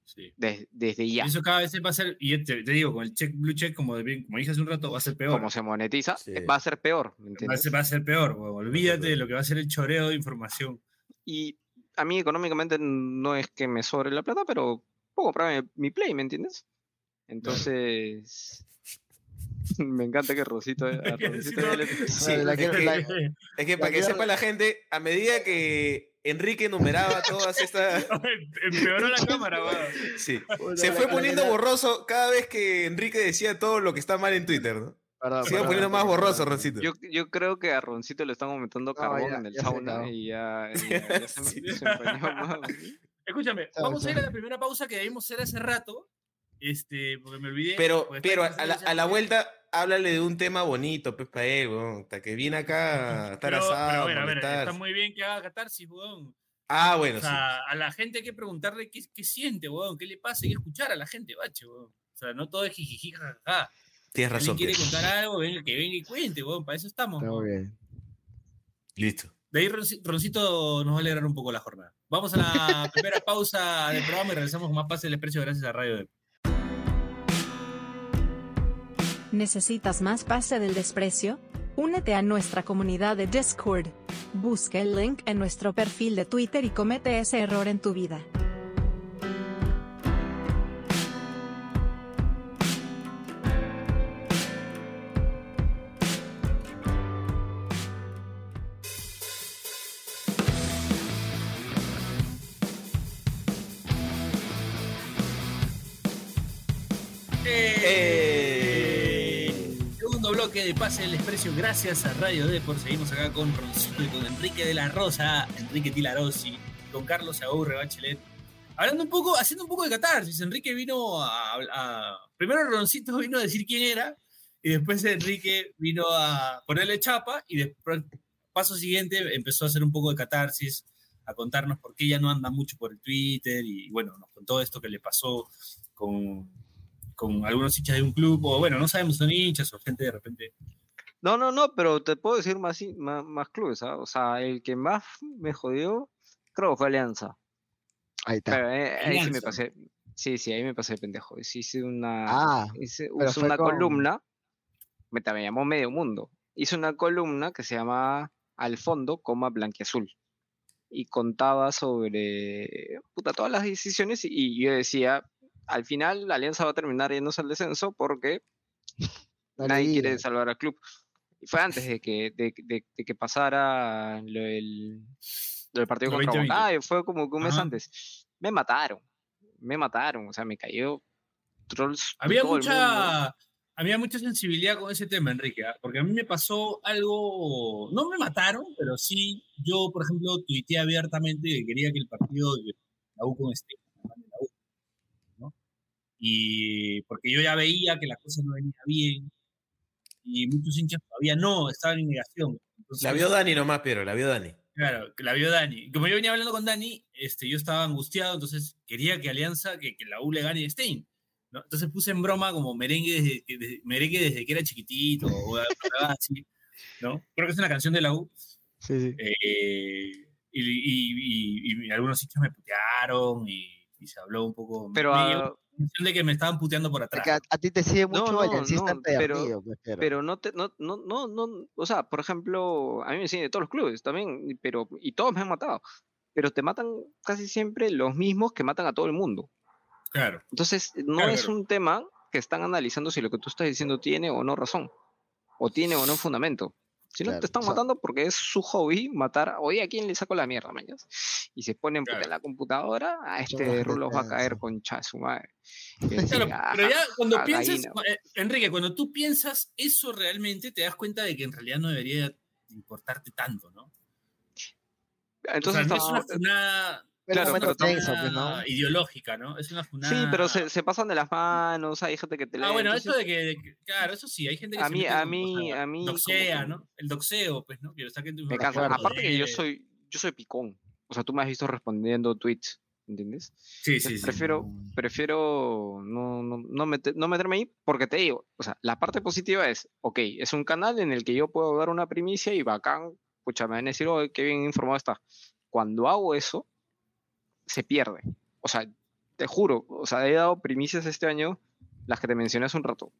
sí. desde ya. Eso cada vez va a ser, y te, te digo, con el check, blue check, como, de- como dije hace un rato, va a ser peor. Como se monetiza, Sí. va a ser peor. ¿me Va a entiendes? ser, va a ser peor, olvídate peor. de lo que va a ser el choreo de información. Y a mí económicamente no es que me sobre la plata, pero puedo comprarme mi Play, ¿me entiendes? Entonces, [LAUGHS] me encanta que Rosito... [LAUGHS] a Sí, Rosito no, le- Sí, la [LAUGHS] es que- la- Es que para que sepa la gente, a medida que Enrique enumeraba todas estas. Empeoró la cámara, weón. Sí. Se fue poniendo borroso cada vez que Enrique decía todo lo que está mal en Twitter, ¿no? Perdón, perdón, poniendo más borroso. Roncito. Yo, yo creo que a Roncito le están aumentando carbón ya- en el ya sauna y ya, [LAUGHS] y ya- ya se, Sí. se. [LAUGHS] Escúchame, Chao, vamos a ir a la primera pausa que debimos hacer hace rato. Este, porque me olvidé. Pero, porque pero a la, a la vuelta, háblale de un tema bonito, pues, para él, weón. Hasta que viene acá a [LAUGHS] estar Pero, pero asado, a ver, a ver, está muy bien que haga catarsis, weón. Ah, bueno, O sí. sea, a la gente hay que preguntarle qué, qué siente, weón, qué le pasa, que escuchar a la gente, bache, weón. O sea, no todo es jijiji, jajaja. Tienes Si alguien razón. quiere Pierre. contar algo, venga, que venga y cuente, weón, para eso estamos. Está bien. Listo. De ahí Ronci- Roncito nos va a alegrar un poco la jornada. Vamos a la [LAUGHS] primera pausa del programa y regresamos con más Pase del Expreso gracias a Radio de ¿Necesitas más pase del desprecio? Únete a nuestra comunidad de Discord. Busca el link en nuestro perfil de Twitter y comete ese error en tu vida. Bloque de Pase del Desprecio, gracias a Radio Deport. Seguimos acá con Roncito y con Enrique de la Rosa, Enrique Tilarosi, con Carlos Aburre Bachelet. Hablando un poco, haciendo un poco de catarsis. Enrique vino a, a- Primero Roncito vino a decir quién era, y después Enrique vino a ponerle chapa, y después, paso siguiente, empezó a hacer un poco de catarsis, a contarnos por qué ya no anda mucho por el Twitter, y bueno, nos contó esto que le pasó con, con algunos hinchas de un club, o bueno, no sabemos si son hinchas o gente de repente. No, no, no, pero te puedo decir más, más, más clubes, ¿ah? O sea, el que más me jodió, creo que fue Alianza. Ahí está. Pero eh, ahí sí me pasé. Sí, sí, ahí me pasé de pendejo. Hice una, Ah, hice, una con- columna, me, me llamó Medio Mundo. Hice una columna que se llama Al fondo, coma blanquiazul. Y contaba sobre puta, todas las decisiones y, y yo decía, al final la Alianza va a terminar yéndose al descenso porque no le nadie quiere salvar al club. Y fue antes de que, de, de- de que pasara lo del, lo del partido Lo contra 2020. Huancayo, fue como que un mes Ajá. antes. Me mataron, me mataron, o sea, me cayó trolls. Había todo el mundo. mucha, había mucha sensibilidad con ese tema, Enrique, ¿ah? porque a mí me pasó algo, no me mataron, pero sí, yo, por ejemplo, tuiteé abiertamente que quería que el partido de la U con este, ¿no? Y porque yo ya veía que la cosa no venía bien, y muchos hinchas todavía no, estaban en negación. Entonces, La vio Dani nomás, pero la vio Dani. Claro, la vio Dani. Y Como yo venía hablando con Dani, este, yo estaba angustiado, entonces quería que Alianza, que, que la U le gane a Stein. ¿no? Entonces puse en broma como merengue desde, merengue desde que era chiquitito, o algo [LAUGHS] así, ¿no? Creo que es una canción de la U. Sí, sí. eh, y, y- y- y algunos hinchas me putearon y, y se habló un poco. Pero me a, llegó- sensación de que me estaban puteando por atrás. que a, a ti te sigue No, mucho no, no, pero- empedernido, pues, pero, Pero no te, no, no, no, no, o sea, por ejemplo, a mí me siguen de todos los clubes también, y- pero, y todos me han matado. Pero te matan casi siempre los mismos que matan a todo el mundo. Claro. Entonces, no Claro, es claro. un tema que están analizando si lo que tú estás diciendo tiene o no razón, o tiene o no fundamento. Si no, Claro, te están o sea- matando porque es su hobby matar. Oye, ¿a quién le saco la mierda, mañas? Y se ponen Claro. en la computadora, a este las Rulos va a caer con cha su madre. Él [LAUGHS] Claro, "Ah, pero ya cuando ah, piensas, gallina". eh, Enrique, cuando tú piensas eso realmente, te das cuenta de que en realidad no debería importarte tanto, ¿no? Entonces o sea, no es una Pero claro, es una pero tenso, funada pues, ¿no? ideológica, ¿no? Es una funada... Sí, pero se, se pasan de las manos, hay gente que te lee. Ah, bueno, entonces- eso de que, de que- claro, eso sí, hay gente que A se mí- mete a mí- a mí como doxea, que- ¿no? El doxeo, pues, ¿no? Que lo saquen de Me cansa. Aparte que yo soy, yo soy picón. O sea, tú me has visto respondiendo tweets, ¿entiendes? Sí, sí, sí. Prefiero, Mm. prefiero no, no, no, mete- no meterme ahí porque te digo, o sea, la parte positiva es, ok, es un canal en el que yo puedo dar una primicia y bacán, escucha, me van a decir, oh, qué bien informado está. Cuando hago eso, se pierde. O sea, te juro, o sea, he dado primicias este año, las que te mencioné hace un rato,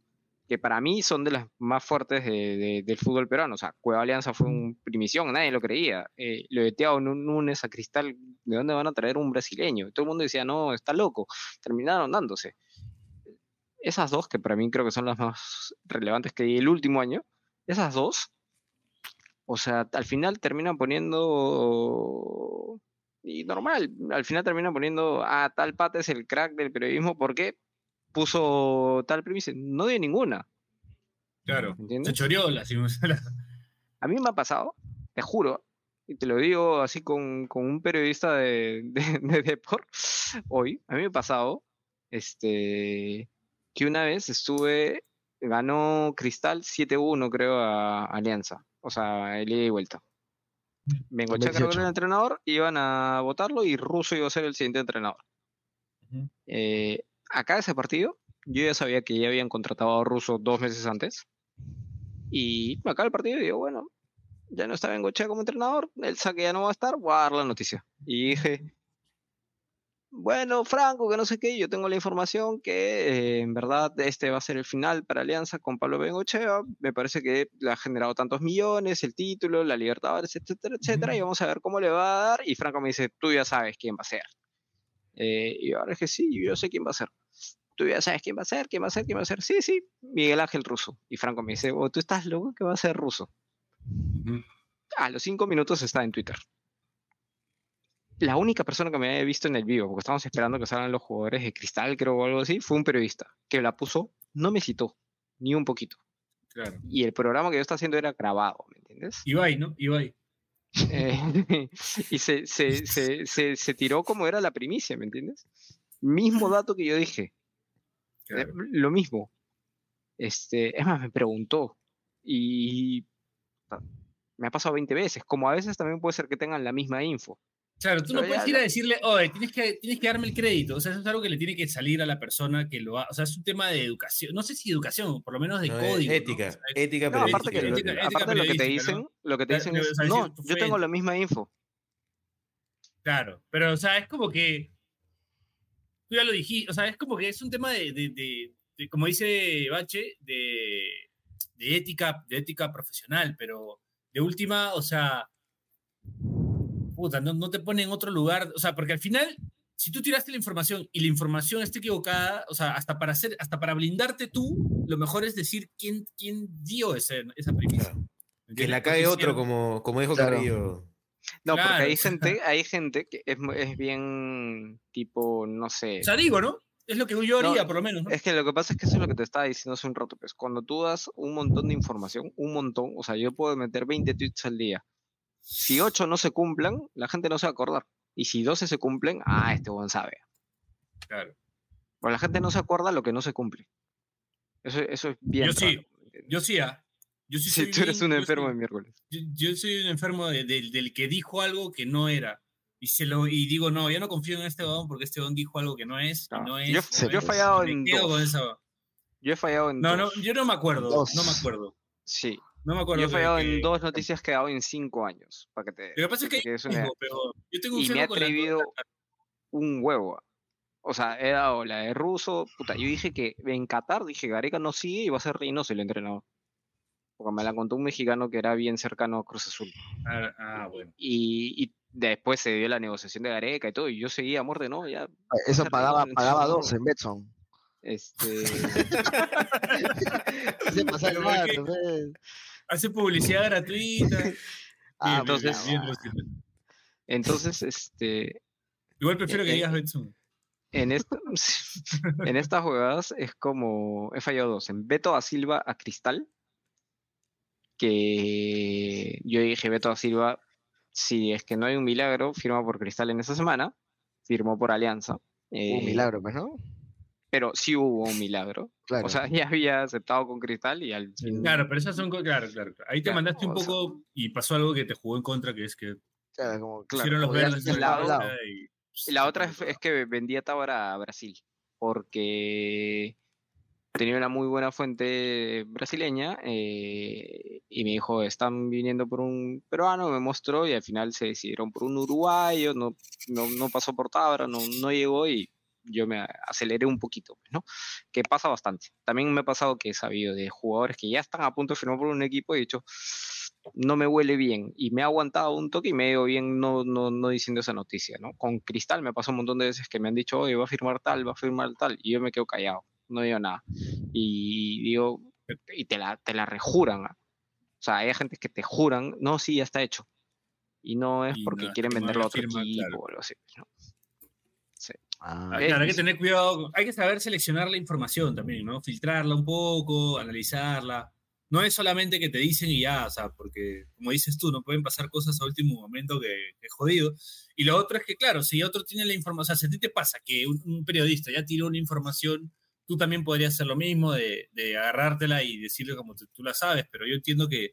que para mí son de las más fuertes de- de- del fútbol peruano. O sea, Cueva Alianza fue un primición, nadie lo creía. Eh, lo de Thiago Nunes a Cristal, ¿de dónde van a traer un brasileño? Todo el mundo decía, no, está loco. Terminaron dándose. Esas dos, que para mí creo que son las más relevantes que di el último año, esas dos, o sea, al final terminan poniendo... Y normal, al final terminan poniendo, ah, tal pata es el crack del periodismo porque puso tal premisa. No dio ninguna, Claro. Se ¿entiendes? choreó la, A mí me ha pasado, te juro, y te lo digo así con, con un periodista de, de, [LAUGHS] de Depor hoy, a mí me ha pasado este, que una vez estuve, ganó Cristal 7-1 creo a Alianza, o sea, el ida y vuelta. Me enganché a cargo 2018. del entrenador, iban a votarlo y Russo iba a ser el siguiente entrenador. Eh, acá ese partido, yo ya sabía que ya habían contratado a Russo dos meses antes. Y acá el partido digo, bueno, ya no está Bengochea como entrenador, el saque ya no va a estar, voy a dar la noticia. Y dije, bueno, Franco, que no sé qué, yo tengo la información que eh, en verdad este va a ser el final para Alianza con Pablo Bengochea. Me parece que le ha generado tantos millones, el título, la Libertadores, etcétera, etcétera, y vamos a ver cómo le va a dar. Y Franco me dice, tú ya sabes quién va a ser. Eh, y ahora es que sí, yo sé quién va a ser. Tú ya sabes quién va a ser, quién va a ser, quién va a ser. Sí, sí, Miguel Ángel Russo. Y Franco me dice, oh, tú estás loco que va a ser ruso. A los cinco minutos está en Twitter. La única persona que me había visto en el vivo, porque estábamos esperando que salgan los jugadores de Cristal, creo, o algo así, fue un periodista que la puso, no me citó, ni un poquito. Claro. Y el programa que yo estaba haciendo era grabado, ¿me entiendes? Ibai, ¿no? Ibai. Eh, [LAUGHS] y se, se, se, se, se tiró como era la primicia, ¿me entiendes? Mismo dato que yo dije, eh, Claro. lo mismo. Este, es más, me preguntó y me ha pasado 20 veces, como a veces también puede ser que tengan la misma info. Claro, tú no puedes ir a decirle, oye, tienes que, tienes que darme el crédito. O sea, eso es algo que le tiene que salir a la persona que lo ha. O sea, es un tema de educación. No sé si educación, por lo menos de No, código. ¿no? ética, O sea, ética No, aparte, que, ética- ética aparte lo que te dicen, ¿no? lo que te dicen es, decir no, yo tengo fuente". la misma info. Claro, pero, o sea, es como que. Tú ya lo dijiste, o sea, es como que es un tema de, de- de- de, como dice Bache, de, de ética, de ética profesional, pero de última, o sea, puta, no, no te pone en otro lugar, o sea, porque al final, si tú tiraste la información y la información está equivocada, o sea, hasta para hacer, hasta para blindarte tú, lo mejor es decir quién, quién dio ese, esa. Claro. Que la Porque cae otro, como, como dijo Claro. Carrillo. No, porque Claro, hay o sea. gente, [LAUGHS] hay gente que es, es bien tipo, no sé. O sea, digo, ¿no? Es lo que yo No, haría, por lo menos, ¿no? Es que lo que pasa es que eso es lo que te estaba diciendo hace un rato, pues cuando tú das un montón de información, un montón, o sea, yo puedo meter 20 tweets al día. Si 8 no se cumplan, la gente no se va a acordar. Y si 12 se cumplen, ah, este buen sabe. Claro. Pero la gente no se acuerda lo que no se cumple. Eso, eso es bien. Yo sí. Yo sí, ah. Yo sí Sí, soy tú eres bien- un enfermo soy- de miércoles. Yo, yo soy un enfermo de- del- del que dijo algo que no era. Y, se lo, y digo, no, yo no confío en este don porque este don dijo algo que no es. no Yo- es, yo no he es, fallado en dos. con esa- Yo he fallado en No, no, dos. yo no me acuerdo. Dos. No me acuerdo. Sí. No me acuerdo. Yo he fallado en que- dos noticias que he dado en cinco años. Para que te, Lo que pasa es que que una pero yo tengo un Y me he la- atrevido un huevo. O sea, era o la de Russo. Puta, yo dije que en Qatar, dije, Gareca no sigue y va a ser Reynoso el entrenador. Porque me la contó un mexicano que era bien cercano a Cruz Azul. Ah, ah, bueno. Y, y después se dio la negociación de Gareca y todo, y yo seguía a muerte, ¿no? Ya, Eso pagaba, pagaba dos en Betson. Este. [LAUGHS] [LAUGHS] Se pasa el pues. Hace publicidad gratuita. [LAUGHS] Ah, entonces- este. Igual prefiero que Eh, digas Betson. En, esta, en estas jugadas es como. He fallado dos. En Beto a Silva a Cristal. Que yo dije, Beto a Silva, si es que no hay un milagro, firma por Cristal en esta semana. Firmó por Alianza. Un eh, milagro, pues, ¿no? Pero sí hubo un milagro. Claro. O sea, [LAUGHS] ya había aceptado con Cristal y al fin. Claro, pero esas son. Claro, claro. Ahí te Claro, mandaste un o sea- poco y pasó algo que te jugó en contra, que es que Claro, como, Claro, pusieron los verdes otra- boca y. Y la otra es, es que vendía Tábara a Brasil, porque tenía una muy buena fuente brasileña eh, y me dijo, están viniendo por un peruano, me mostró y al final se decidieron por un uruguayo, no, no, no pasó por Tábara, no, no llegó y yo me aceleré un poquito, pues, ¿no? Que pasa bastante. También me ha pasado que he sabido de jugadores que ya están a punto de firmar por un equipo y he dicho, no me huele bien y me ha aguantado un toque y me ha ido bien no, no, no diciendo esa noticia, ¿no? Con Cristal me pasó un montón de veces que me han dicho, oye, va a firmar tal, va a firmar tal, y yo me quedo callado, no digo nada. Y digo, y te la, te la rejuran. ¿ah? O sea, hay gente que te juran, no, sí, ya está hecho. Y no es porque no, quieren no venderlo a otro firma, equipo claro. o algo así. ¿no? Ah, Ah, Claro, hay que tener cuidado, hay que saber seleccionar la información también, ¿no? Filtrarla un poco, analizarla. No es solamente que te dicen y ya, o sea, porque como dices tú, no pueden pasar cosas a último momento que, que es jodido. Y lo otro es que, claro, si otro tiene la información, o sea, si a ti te pasa que un, un periodista ya tiró una información, tú también podrías hacer lo mismo, de, de agarrártela y decirle como tú, tú la sabes, pero yo entiendo que,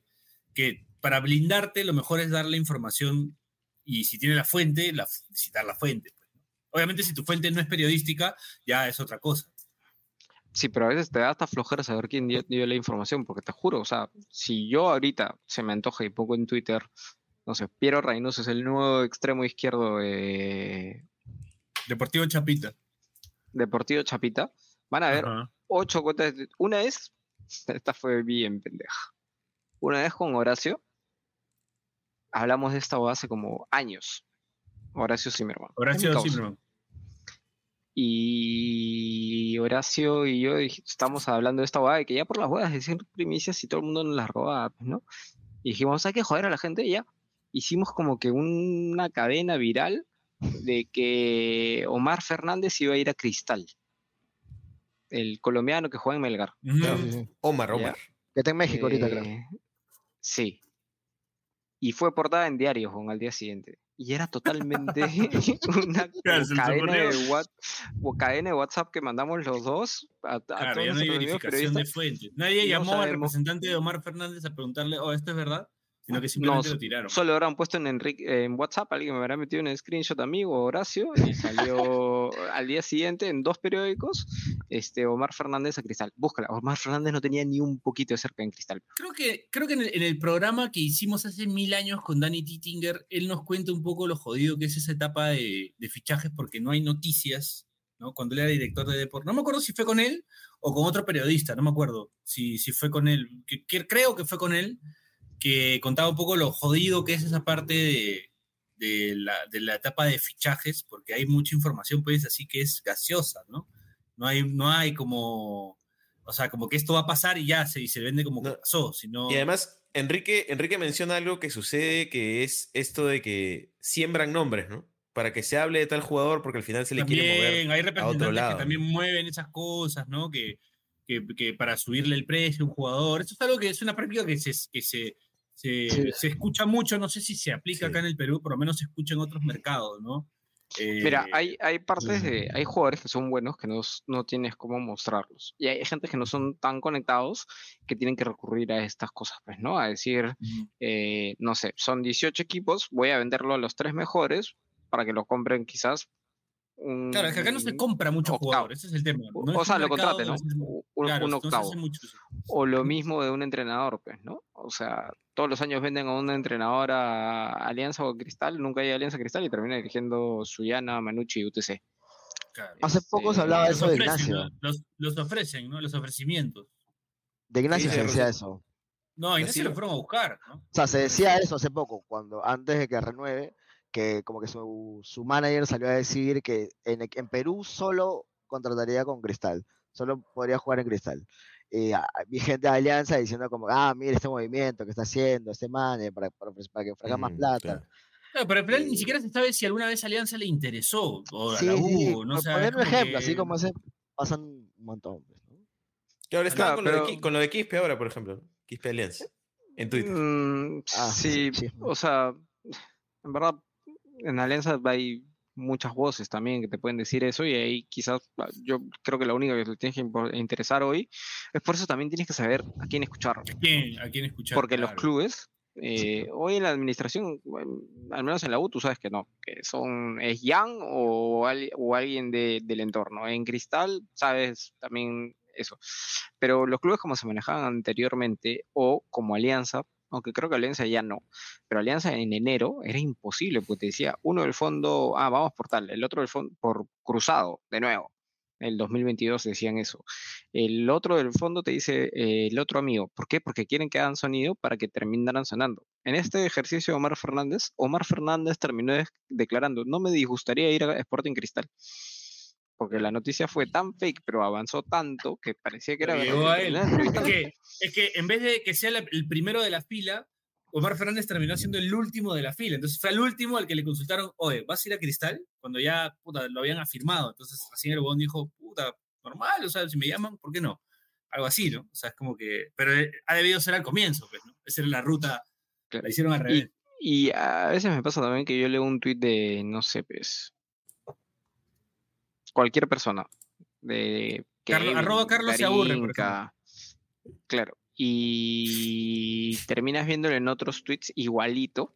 que para blindarte lo mejor es dar la información y si tiene la fuente, la, citar la fuente. Obviamente si tu fuente no es periodística, ya es otra cosa. Sí, pero a veces te da hasta flojera saber quién dio, dio la información, porque te juro, o sea, si yo ahorita se me antoja y pongo en Twitter, no sé, Piero Reynoso es el nuevo extremo izquierdo de Deportivo Chapita. Deportivo Chapita, van a ver Ajá. ocho cuentas. de- Una es, [LAUGHS] esta fue bien pendeja. Una vez con Horacio, hablamos de esta hace como años. Horacio Zimmerman. Horacio. Zimmerman. Y Horacio y yo estamos hablando de esta boda, de que ya por las bodas decían primicias y todo el mundo nos las robaba, pues, ¿no? Y dijimos, hay que joder a la gente y ya. Hicimos como que una cadena viral de que Omar Fernández iba a ir a Cristal. El colombiano que juega en Melgar. Sí. Omar, Ya. Omar. Que está en México ahorita, creo. Eh, Sí. Y fue portada en diario Juan, al día siguiente. Y era totalmente [LAUGHS] [LAUGHS] una [LAUGHS] cadena, de. What- o cadena de WhatsApp que mandamos los dos a, a Claro, todos ya no hay verificación de fuente. Nadie no llamó al sabemos. representante de Omar Fernández a preguntarle, oh, ¿esto es verdad? Sino que simplemente No, lo tiraron. Solo habrán puesto en, Enrique, en WhatsApp, alguien me habrá metido un screenshot amigo, Horacio, y [LAUGHS] salió al día siguiente en dos periódicos, este, Omar Fernández a Cristal. Búscala, Omar Fernández no tenía ni un poquito de cerca en Cristal. Creo que, creo que en, el, en el programa que hicimos hace mil años con Danny Tittinger, él nos cuenta un poco lo jodido que es esa etapa de, de fichajes porque no hay noticias, ¿no? Cuando él era director de deporte. No me acuerdo si fue con él o con otro periodista, no me acuerdo si, si fue con él, que, que creo que fue con él, que contaba un poco lo jodido que es esa parte de, de la, de la etapa de fichajes, porque hay mucha información, pues, así que es gaseosa, ¿no? No hay, no hay como, o sea, como que esto va a pasar y ya se, y se vende como que pasó, sino... Y además, Enrique, Enrique menciona algo que sucede, que es esto de que siembran nombres, ¿no? Para que se hable de tal jugador, porque al final se le quiere mover. Hay representantes lado, que también mueven esas cosas, ¿no? Que, que, que para subirle el precio a un jugador. Eso es algo que es una práctica que se, que se, se, Sí. se escucha mucho, no sé si se aplica Sí. acá en el Perú, por lo menos se escucha en otros mercados, ¿no? Mira, Eh, hay, hay partes de, hay jugadores que son buenos que no, no tienes cómo mostrarlos. Y hay gente que no son tan conectados que tienen que recurrir a estas cosas, pues, ¿no? A decir, eh, no sé, son 18 equipos, voy a venderlo a los tres mejores para que lo compren quizás un... Claro, es que acá no se compra mucho octavo. jugador, ese es el tema. O- No sea, lo mercado contrate, ¿no? Un, claro, octavo. mucho. O lo mismo de un entrenador, pues, ¿no? O sea, todos los años venden a un entrenador a Alianza o Cristal, nunca hay Alianza Cristal y termina dirigiendo Suyana, Manucci y UTC. Claro. Hace poco se Este, hablaba de eso de Ignacio. ¿no? Los, los ofrecen, ¿no? Los ofrecimientos. De Ignacio Sí, se de decía eso. No, a Ignacio lo- fueron a buscar, ¿no? O sea, se decía eso hace poco, cuando antes de que renueve, que como que su, su manager salió a decir que en, e- en Perú solo contrataría con Cristal, solo podría jugar en Cristal. Y vi gente de Alianza diciendo como, ah, mira este movimiento que está haciendo este manager para, para, para que ofrezca más Mm, plata. claro. Claro, pero al final ni siquiera se sabe si alguna vez Alianza le interesó, o a Sí, la sí, sí, U, no por sé. poner un ejemplo, así que- como ese, pasan un montón. pues, ¿no? Que ahora está Claro, con, lo de, pero- con lo de Quispe ahora, por ejemplo. Quispe Alianza. En Twitter. Mm, Ah, sí, sí. o sea, en verdad, en Alianza hay muchas voces también que te pueden decir eso y ahí quizás ah, yo creo que la única que te tienes que interesar hoy es por eso también tienes que saber a quién escuchar. ¿A quién, a quién escuchar? Porque los clubes, eh, hoy en la administración, al menos en la U, tú sabes que no, que son, es Yang o, al- o alguien de- del entorno. En Cristal, sabes también eso. Pero los clubes como se manejaban anteriormente, o como Alianza, aunque creo que Alianza ya no, pero Alianza en enero era imposible, porque te decía, uno del fondo, ah, vamos por tal, el otro del fondo, por cruzado, de nuevo. El 2022 decían eso. El otro del fondo te dice eh, el otro amigo. ¿Por qué? Porque quieren que hagan sonido para que terminaran sonando. En este ejercicio de Omar Fernández, Omar Fernández terminó declarando, no me disgustaría ir a Sporting Cristal. Porque la noticia fue tan fake, pero avanzó tanto que parecía que era Llegó a él. [LAUGHS] Es que, es que en vez de que sea la- el primero de la fila, Omar Fernández terminó siendo el último de la fila. Entonces fue el último al que le consultaron, oye, ¿vas a ir a Cristal? Cuando ya puta, lo habían afirmado. Entonces recién el bobón dijo, puta, normal, o sea, si me llaman, ¿por qué no? Algo así, ¿no? O sea, es como que. Pero eh, ha debido ser al comienzo, pues, ¿no? Esa era la ruta. Claro. La hicieron al revés. Y a veces me pasa también que yo leo un tuit de, no sé, pues, cualquier persona. De Carlos- Kevin, arroba Carlos se aburre, por Claro. Y terminas viéndolo en otros tweets igualito.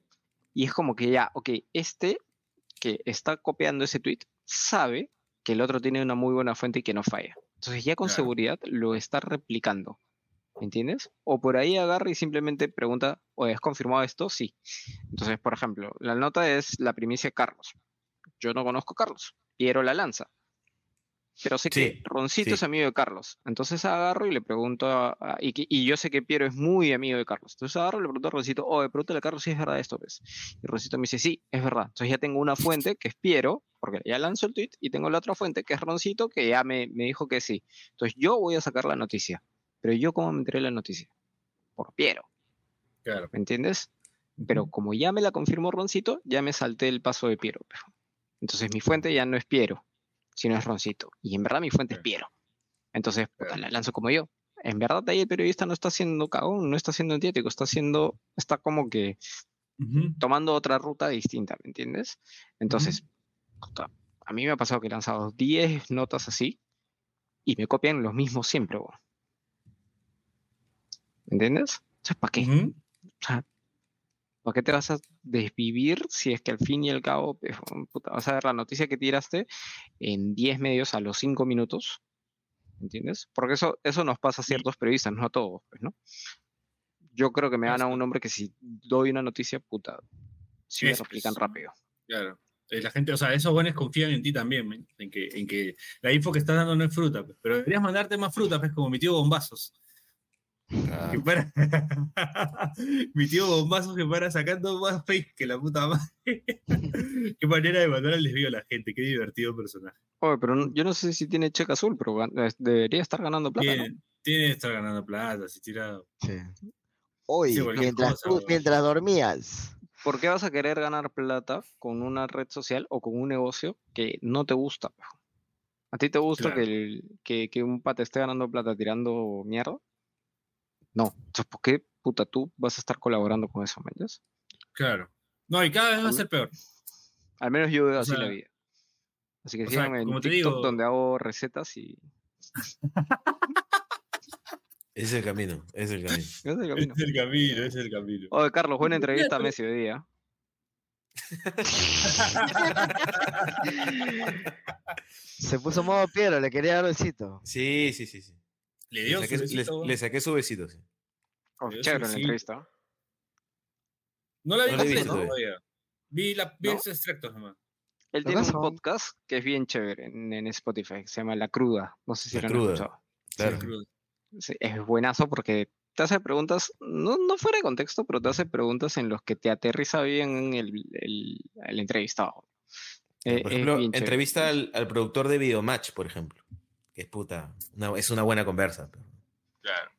Y es como que ya, ok, este que está copiando ese tweet sabe que el otro tiene una muy buena fuente y que no falla. Entonces ya con Claro. seguridad lo está replicando. ¿Entiendes? O por ahí agarra y simplemente pregunta, oye, ¿has confirmado esto? Sí. Entonces, por ejemplo, la nota es la primicia de Carlos. Yo no conozco a Carlos. Piero la lanza. Pero sé que Roncito sí. es amigo de Carlos. Entonces agarro y le pregunto, a- y, yo sé que Piero es muy amigo de Carlos. Entonces agarro y le pregunto a Roncito, oye, pregúntale a Carlos si es verdad esto, ¿ves? Y Roncito me dice, sí, es verdad. Entonces ya tengo una fuente que es Piero, porque ya lanzó el tweet, y tengo la otra fuente que es Roncito, que ya me, me dijo que sí. Entonces yo voy a sacar la noticia. Pero yo, ¿cómo me enteré la noticia? Por Piero. Claro. ¿Me entiendes? Pero como ya me la confirmó Roncito, ya me salté el paso de Piero. Entonces mi fuente ya no es Piero, sino es Roncito. Y en verdad mi fuente es. Piero. Entonces, puta, la lanzo como yo. En verdad ahí el periodista no está siendo cagón, no está siendo antiético, está haciendo, está como que tomando otra ruta distinta, ¿me entiendes? Entonces, puta, a mí me ha pasado que he lanzado 10 notas así y me copian los mismos siempre. ¿Me entiendes? Entonces, ¿para qué? O sea, ¿para qué te vas a desvivir si es que al fin y al cabo pues, puta, vas a ver la noticia que tiraste en 10 medios a los 5 minutos? ¿Entiendes? Porque eso, eso nos pasa a ciertos periodistas, no a todos, pues, ¿no? Yo creo que me gana un hombre que si doy una noticia, puta, si me replican rápido. Claro. Eh, La gente, o sea, esos buenos confían en ti también, men, en que, en que la info que estás dando no es fruta, pero deberías mandarte más fruta, pues, como mi tío Bombazos. Ah, Que para... [LAUGHS] mi tío Bombazos que para sacando más fake que la puta madre. [LAUGHS] Qué manera de mandar al desvío a la gente, qué divertido personaje. Oye, pero no- yo no sé si tiene cheque azul, pero debería estar ganando plata, ¿no? Tiene, que estar ganando plata, si tira. Sí. Hoy, Sí, mientras, cosa, tú- weón. mientras dormías. ¿Por qué vas a querer ganar plata con una red social o con un negocio que no te gusta? ¿A ti te gusta Claro. que, el- que, que un pata esté ganando plata tirando mierda? No. Entonces, ¿por qué puta tú vas a estar colaborando con eso, ¿me entiendes? Claro. No, y cada vez va a ser peor. Al menos yo veo O así la vida. Así que síganme en como TikTok digo- donde hago recetas y... [LAUGHS] es el camino, es el camino. ese es el camino. Es el camino, es el camino. Oye, Carlos, buena entrevista a Messi hoy día. [LAUGHS] [LAUGHS] Se puso modo Piero, le quería dar besito. Sí, sí, sí. sí. Le Le dio saqué, su le- besito, le saqué su besito. sí. Oh, chévere sí, la entrevista. No la vi No la completa visto todavía. todavía. Vi, la, vi ¿No? los extractos nomás. Él tiene un podcast que es bien chévere en, en Spotify, que se llama La Cruda. No sé si La lo han Cruda. escuchado. Claro. Sí, es buenazo porque te hace preguntas, no, no fuera de contexto, pero te hace preguntas en los que te aterriza bien el, el, el entrevistado. Eh, Por es ejemplo, entrevista al, al productor de Videomatch, por ejemplo. Que es puta. una- es una buena conversa. pero- Claro.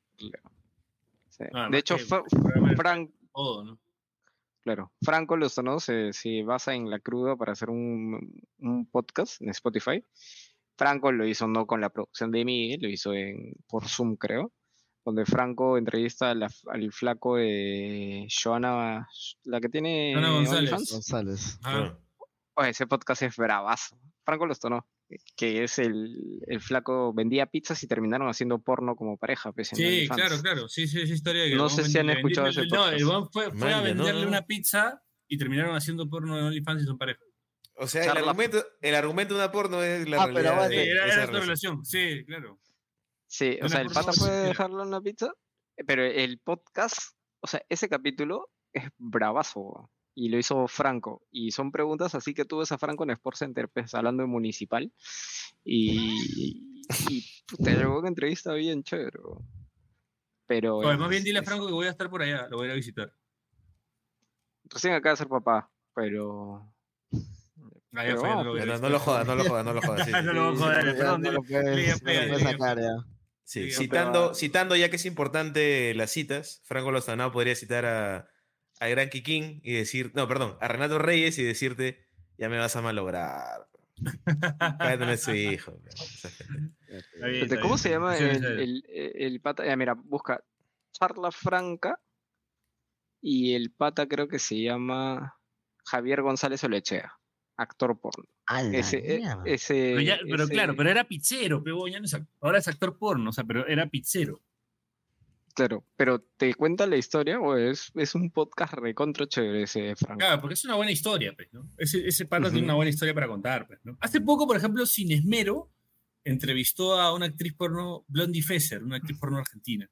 Sí. No, además de hecho, que Frank, todo, ¿no? claro, Franco Lozano se, se basa en la cruda para hacer un, un podcast en Spotify. Franco lo hizo no con la producción de Miguel, lo hizo en, por Zoom, creo, donde Franco entrevista a la- al flaco de Joana, la que tiene Joana González. Claro. Oye, ese podcast es bravazo. Franco Lozano, que es el, el flaco, vendía pizzas y terminaron haciendo porno como pareja. pues, en Sí, OnlyFans. claro, claro. Sí, sí, esa historia. que No sé si han escuchado ese No, el huevón fue, fue a venderle no. una pizza y terminaron haciendo porno en OnlyFans y son pareja. O sea, el argumento, el argumento de una porno es la Ah, pero realidad. de era, era relación. Sí, claro. Sí, o sea, el pata puede dejarlo en la pizza, pero el podcast, o sea, ese capítulo es bravazo. Y lo hizo Franco. Y son preguntas así que tú ves a Franco en Sports Center pues, hablando de municipal. Y, [LAUGHS] y puta, llegó una entrevista bien chévere. Pero Oye, más bien dile a Franco que voy a estar por allá, lo voy a ir a visitar. recién acaba de ser papá, pero ya Pero fue, vamos, lo a No, no lo jodas, no lo jodas, no lo jodas. sí, [LAUGHS] No lo voy a joder, Ya perdón, no lo puedes, no sacar ya. Sí, citando, citando ya que es importante las citas, Franco Lozano podría citar a, a Gran Kikín y decir, no, perdón, a Renato Reyes y decirte, ya me vas a malograr. Cállate su hijo. [LAUGHS] Está bien, está ¿Cómo bien. se llama Sí, el, el, el pata? Ya, mira, busca Charla Franca y el pata creo que se llama Javier González Olechea, actor porno. Ese, e- ese, Pero, ya- pero ese- claro, pero era pizzero, pero ya no es ahora es actor porno, o sea, pero era pizzero. Claro, pero ¿te cuenta la historia o es, es un podcast recontra chévere ese Franco? Claro, porque es una buena historia, pues, ¿no? Ese, ese pata tiene una buena historia para contar, pues, ¿no? Hace poco, por ejemplo, Sin Esmero entrevistó a una actriz porno, Blondie Fesser, una actriz porno argentina.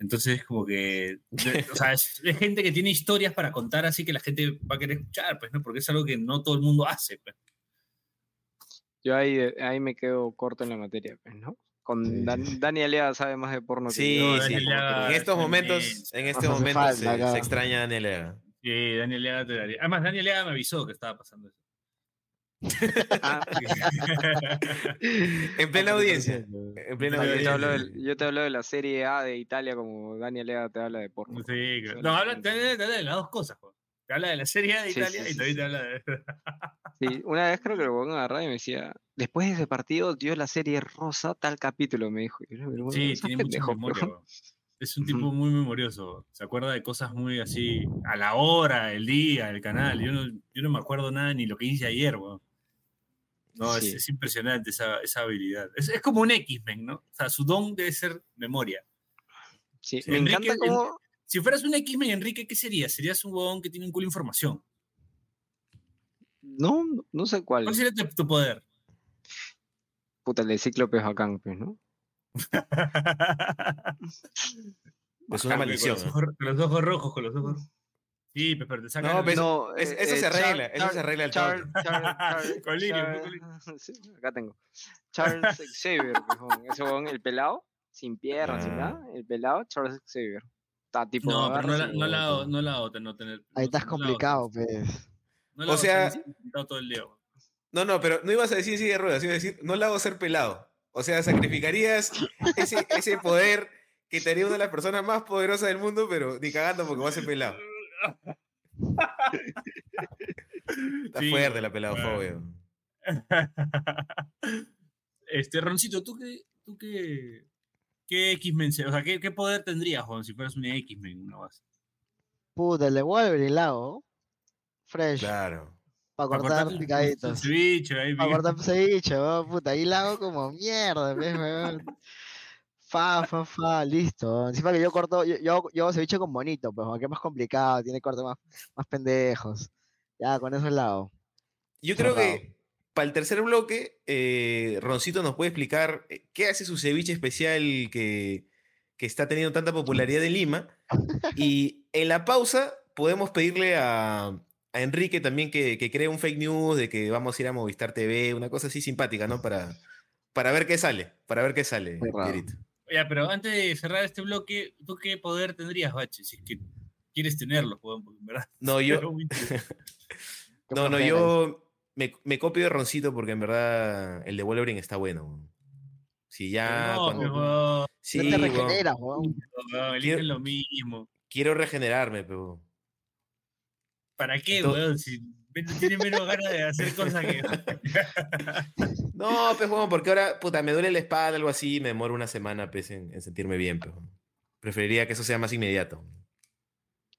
Entonces, como que, de- o sea, es, es gente que tiene historias para contar, así que la gente va a querer escuchar, pues, ¿no? Porque es algo que no todo el mundo hace, pues. Yo ahí, ahí me quedo corto en la materia, pues, ¿no? Con Sí, Dan- sí, sí. Dani Alea sabe más de porno que Sí, yo. No, sí. Daniel En estos es momentos, en este momento falta se, extraña a Daniel Lega. Sí, Daniel Llaga te daría. Además, Daniel Llaga me avisó que estaba pasando eso. Ah, [LAUGHS] En plena audiencia. En plena no, yo, te hablo audiencia. yo te hablo de la Serie A de Italia como Dani Alea te habla de porno. Sí, claro. No, habla, te, habla- te habla de las dos cosas, Juan. Te habla de la Serie A de Sí, Italia sí, y sí, también sí. te habla de. [LAUGHS] Sí, una vez creo que lo pongo en la radio y me decía, después de ese partido dio la serie rosa tal capítulo, me dijo. Y yo, "Pero, Sí, tiene mucha [LAUGHS] memoria. weón". weón. Es un tipo muy memorioso. Se acuerda de cosas muy así, a la hora, el día, el canal. Yo no, yo no me acuerdo nada ni lo que hice ayer, weón. No, es- Sí. es, impresionante esa, esa habilidad. Es, es como un X-Men, ¿no? O sea, su don debe ser memoria. Sí, me Enrique- encanta cómo... Si fueras un X-Men, Enrique, ¿qué serías? Serías un huevón que tiene un culo de información. No, no sé cuál. ¿Cuál sería tu, poder? Puta, el de Cíclope es bacán, pues, ¿no? [LAUGHS] Es una Con maldición. los, ¿no? ojos, con los ojos rojos, con los ojos. Sí, pues, pero te sacan. No, el- pues, no, es- eh, eso eh, se Char- arregla, eso se arregla al Char- toque. Char- [LAUGHS] Con lirio, con. Sí, acá tengo. Charles [LAUGHS] Xavier, ese el pelado, sin piernas, sin Ah. nada, el pelado, Charles Xavier. Está tipo. No, pero no la, no la, no la otra, no tener. Ahí no- estás complicado, pues. No la O sea- todo el día. No, no, pero no ibas a decir silla de ruedas, ibas a decir, no la hago ser pelado. O sea, sacrificarías ese, ese poder que te haría una de las personas más poderosas del mundo, pero ni cagando porque va a ser pelado. Está Sí, fuerte la bueno. peladofobia. este, Roncito, ¿tú qué, tú qué, qué X-Men, o sea, ¿qué, qué poder tendrías, Juan, si fueras un X-Men, una base? Puta, el de Wolverine lago. Fresh. Claro. Para cortar picaditos. tu ceviche, ahí, Para cortar ceviche, [LAUGHS] weón, puta. Ahí la hago como mierda, ¿ves, weón? Fa, fa, fa, listo. Encima que yo corto, yo, yo, yo hago ceviche con bonito, pues, aunque es más complicado, tiene cortes más, más pendejos. Ya, con eso es lado. Yo creo Cerrado. que para el tercer bloque, eh, Roncito nos puede explicar eh, qué hace su ceviche especial que, que está teniendo tanta popularidad en Lima. [LAUGHS] Y en la pausa podemos pedirle a, a Enrique también que, que cree un fake news de que vamos a ir a Movistar TV, una cosa así simpática, ¿no? Para, para ver qué sale, para ver qué sale. Ya, pero antes de cerrar este bloque, ¿tú qué poder tendrías, Bache? Si es que quieres tenerlo, weón, porque en verdad. [LAUGHS] No, yo, [LAUGHS] no, no, yo me, me copio de Roncito porque en verdad el de Wolverine está bueno. Sí, ya. no, cuando- sí, No te regeneras, weón. weón, eligen lo mismo. quiero regenerarme, pero. ¿Para qué, weón? Si tiene menos ganas de hacer cosas que. [LAUGHS] No, pues, weón, porque ahora, puta, me duele la espalda, algo así, y me demoro una semana, pues, en, en sentirme bien, pues. Preferiría que eso sea más inmediato.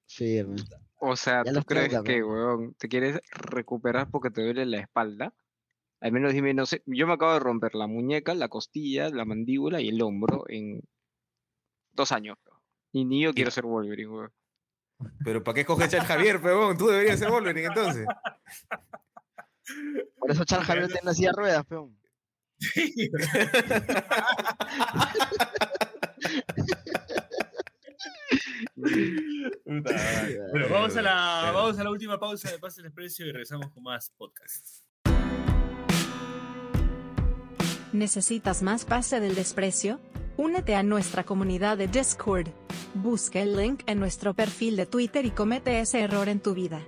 Firme. O sea, Ya ¿tú crees tengo, que, weón, te quieres recuperar porque te duele la espalda? Al menos dime, no sé, yo me acabo de romper la muñeca, la costilla, la mandíbula y el hombro en dos años. weón. Y ni yo quiero ser Wolverine, weón. Pero ¿para qué coges al Javier, peón? Tú deberías ser Wolverine entonces. Por eso Charles Javier tiene una silla de ruedas, peón. Madre. Bueno, vamos a, la, vamos a la última pausa de Pase el Expreso y regresamos con más podcast. ¿Necesitas más pase del desprecio? Únete a nuestra comunidad de Discord. Busca el link en nuestro perfil de Twitter y comete ese error en tu vida.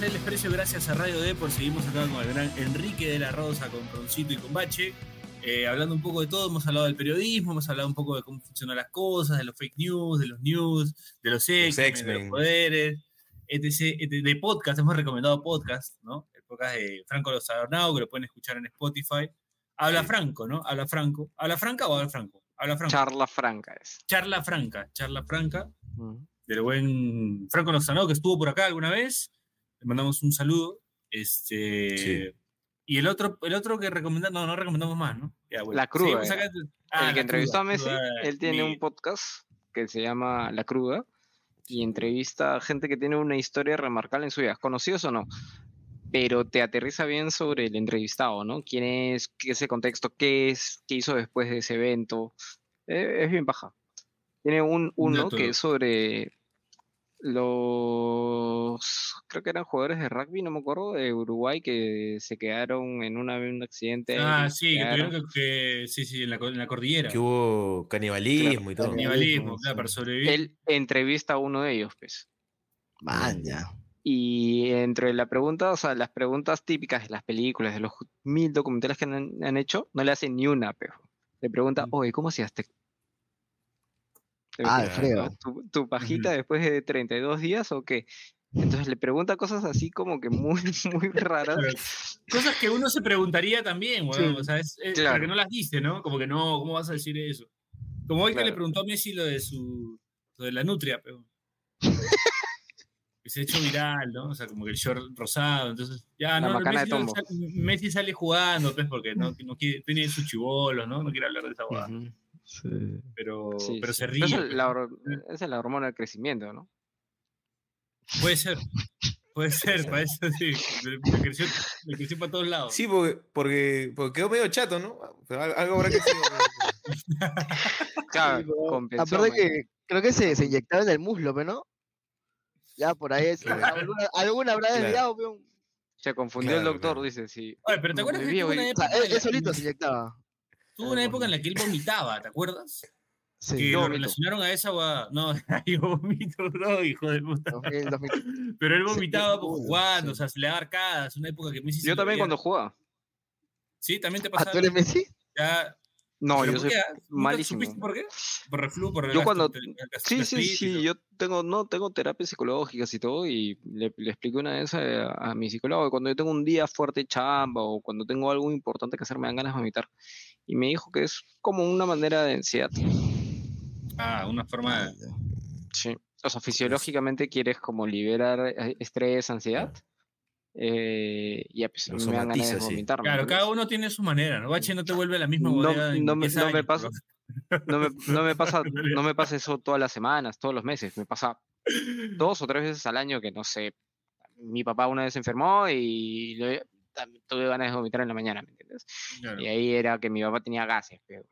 El Expreso gracias a Radio Depor. Seguimos acá con el gran Enrique de la Rosa, con Roncito y con Bache. eh, hablando un poco de todo, hemos hablado del periodismo, hemos hablado un poco de cómo funcionan las cosas, de los fake news, de los news, de los X, de los poderes, etc, etc, De podcast, hemos recomendado podcast, ¿no? El podcast de Franco Lozarnau, que lo pueden escuchar en Spotify. Habla Sí. Franco, ¿no? Habla Franco. ¿Habla Franca o habla Franco? Habla Franco. Charla franca es. Charla Franca, Charla Franca Ujú. del buen Franco Lozano, que estuvo por acá alguna vez. Le mandamos un saludo. Este, Sí. Y el otro, el otro que recomendamos, no, no recomendamos más, ¿no? Ya, bueno. La Cruda acá- Ah, el que La entrevistó a Cruda, Messi, Cruda, él tiene mi- un podcast que se llama La Cruda y entrevista a gente que tiene una historia remarcable en su vida, conocidos o no, pero te aterriza bien sobre el entrevistado, ¿no? ¿Quién es? ¿Qué es el contexto? ¿Qué es? ¿Qué hizo después de ese evento? Eh, es bien baja. Tiene un uno que es sobre los, creo que eran jugadores de rugby, no me acuerdo, de Uruguay que se quedaron en una, un accidente. Ah, sí, que tuvieron que, que- sí, sí, en la, en la cordillera. Que hubo canibalismo y todo. Canibalismo, claro, para sobrevivir. Él entrevista a uno de ellos, pues. Man, ya. Y entre la pregunta, o sea, las preguntas típicas de las películas, de los mil documentales que han, han hecho, no le hacen ni una, pero le pregunta, Mm. oye, ¿cómo hacías? Te Ah, Alfredo. ¿no? ¿Tu, tu pajita después de 32 días o qué? Entonces le pregunta cosas así como que muy, [LAUGHS] muy raras. Cosas que uno se preguntaría también, weón. Sí, O sea, es, es- claro. porque no las dice, ¿no? Como que no, ¿cómo vas a decir eso? Como hoy que le Claro. preguntó a Messi lo de su. lo de la nutria, pero. [LAUGHS] que se ha hecho viral, ¿no? O sea, como que el short rosado, entonces. Ya, La no, Messi, sale, Messi sale jugando, pues, porque no, no quiere, tiene sus chivolos, ¿no? No quiere hablar de esa hueá. Pero, Sí, pero sí. se ríe. esa es la, esa es la hormona del crecimiento, ¿no? Puede ser. Puede ser, [LAUGHS] para eso sí. Le creció, le creció para todos lados. Sí, porque, porque, porque quedó medio chato, ¿no? Pero al- algo habrá que hacer. [LAUGHS] Claro, compensó, Aparte que creo que se, se inyectaron en el muslo, pero no. Ya por ahí es, Claro. alguna, alguna habrá desviado. Se confundió el doctor, claro. dice, sí. Oye, pero ¿te me acuerdas que una O sea, él, solito se inyectaba. Tuvo una época en la que él vomitaba, ¿te acuerdas? Sí, que lo relacionaron a esa hueá. No, [LAUGHS] yo vomito, no, hijo de puta. 2000, 2000. Pero él vomitaba uy, jugando, sí. o sea, se le daba arcadas, una época que Messi Yo también veía. cuando jugaba. Sí, también te ¿Ah, pasaba. tú eres Messi? Ya, No, ¿pero yo soy ah? ¿Nunca malísimo. ¿Supiste por qué? Por reflujo, por Yo gastro- cuando- Sí, sí, sí, yo tengo, no, tengo terapias psicológicas y todo, y le, le expliqué una vez a, a mi psicólogo que cuando yo tengo un día fuerte de chamba o cuando tengo algo importante que hacer me dan ganas de vomitar. Y me dijo que es como una manera de ansiedad. Ah, una forma. de- Sí. O sea, fisiológicamente quieres como liberar eh, estrés, ansiedad. Eh, ya pues Lo me dan ganas de sí. vomitar. ¿me Claro, cada uno tiene su manera, ¿no? Bache no te vuelve la misma No- bodega no me- 10 no me años, pasa- No me, no me pasa, [LAUGHS] no me pasa eso todas las semanas, todos los meses. Me pasa dos o tres veces al año que no sé. Mi papá una vez se enfermó y también tuve ganas de vomitar en la mañana, ¿me entiendes? Claro. Y ahí era que mi papá tenía gases, pero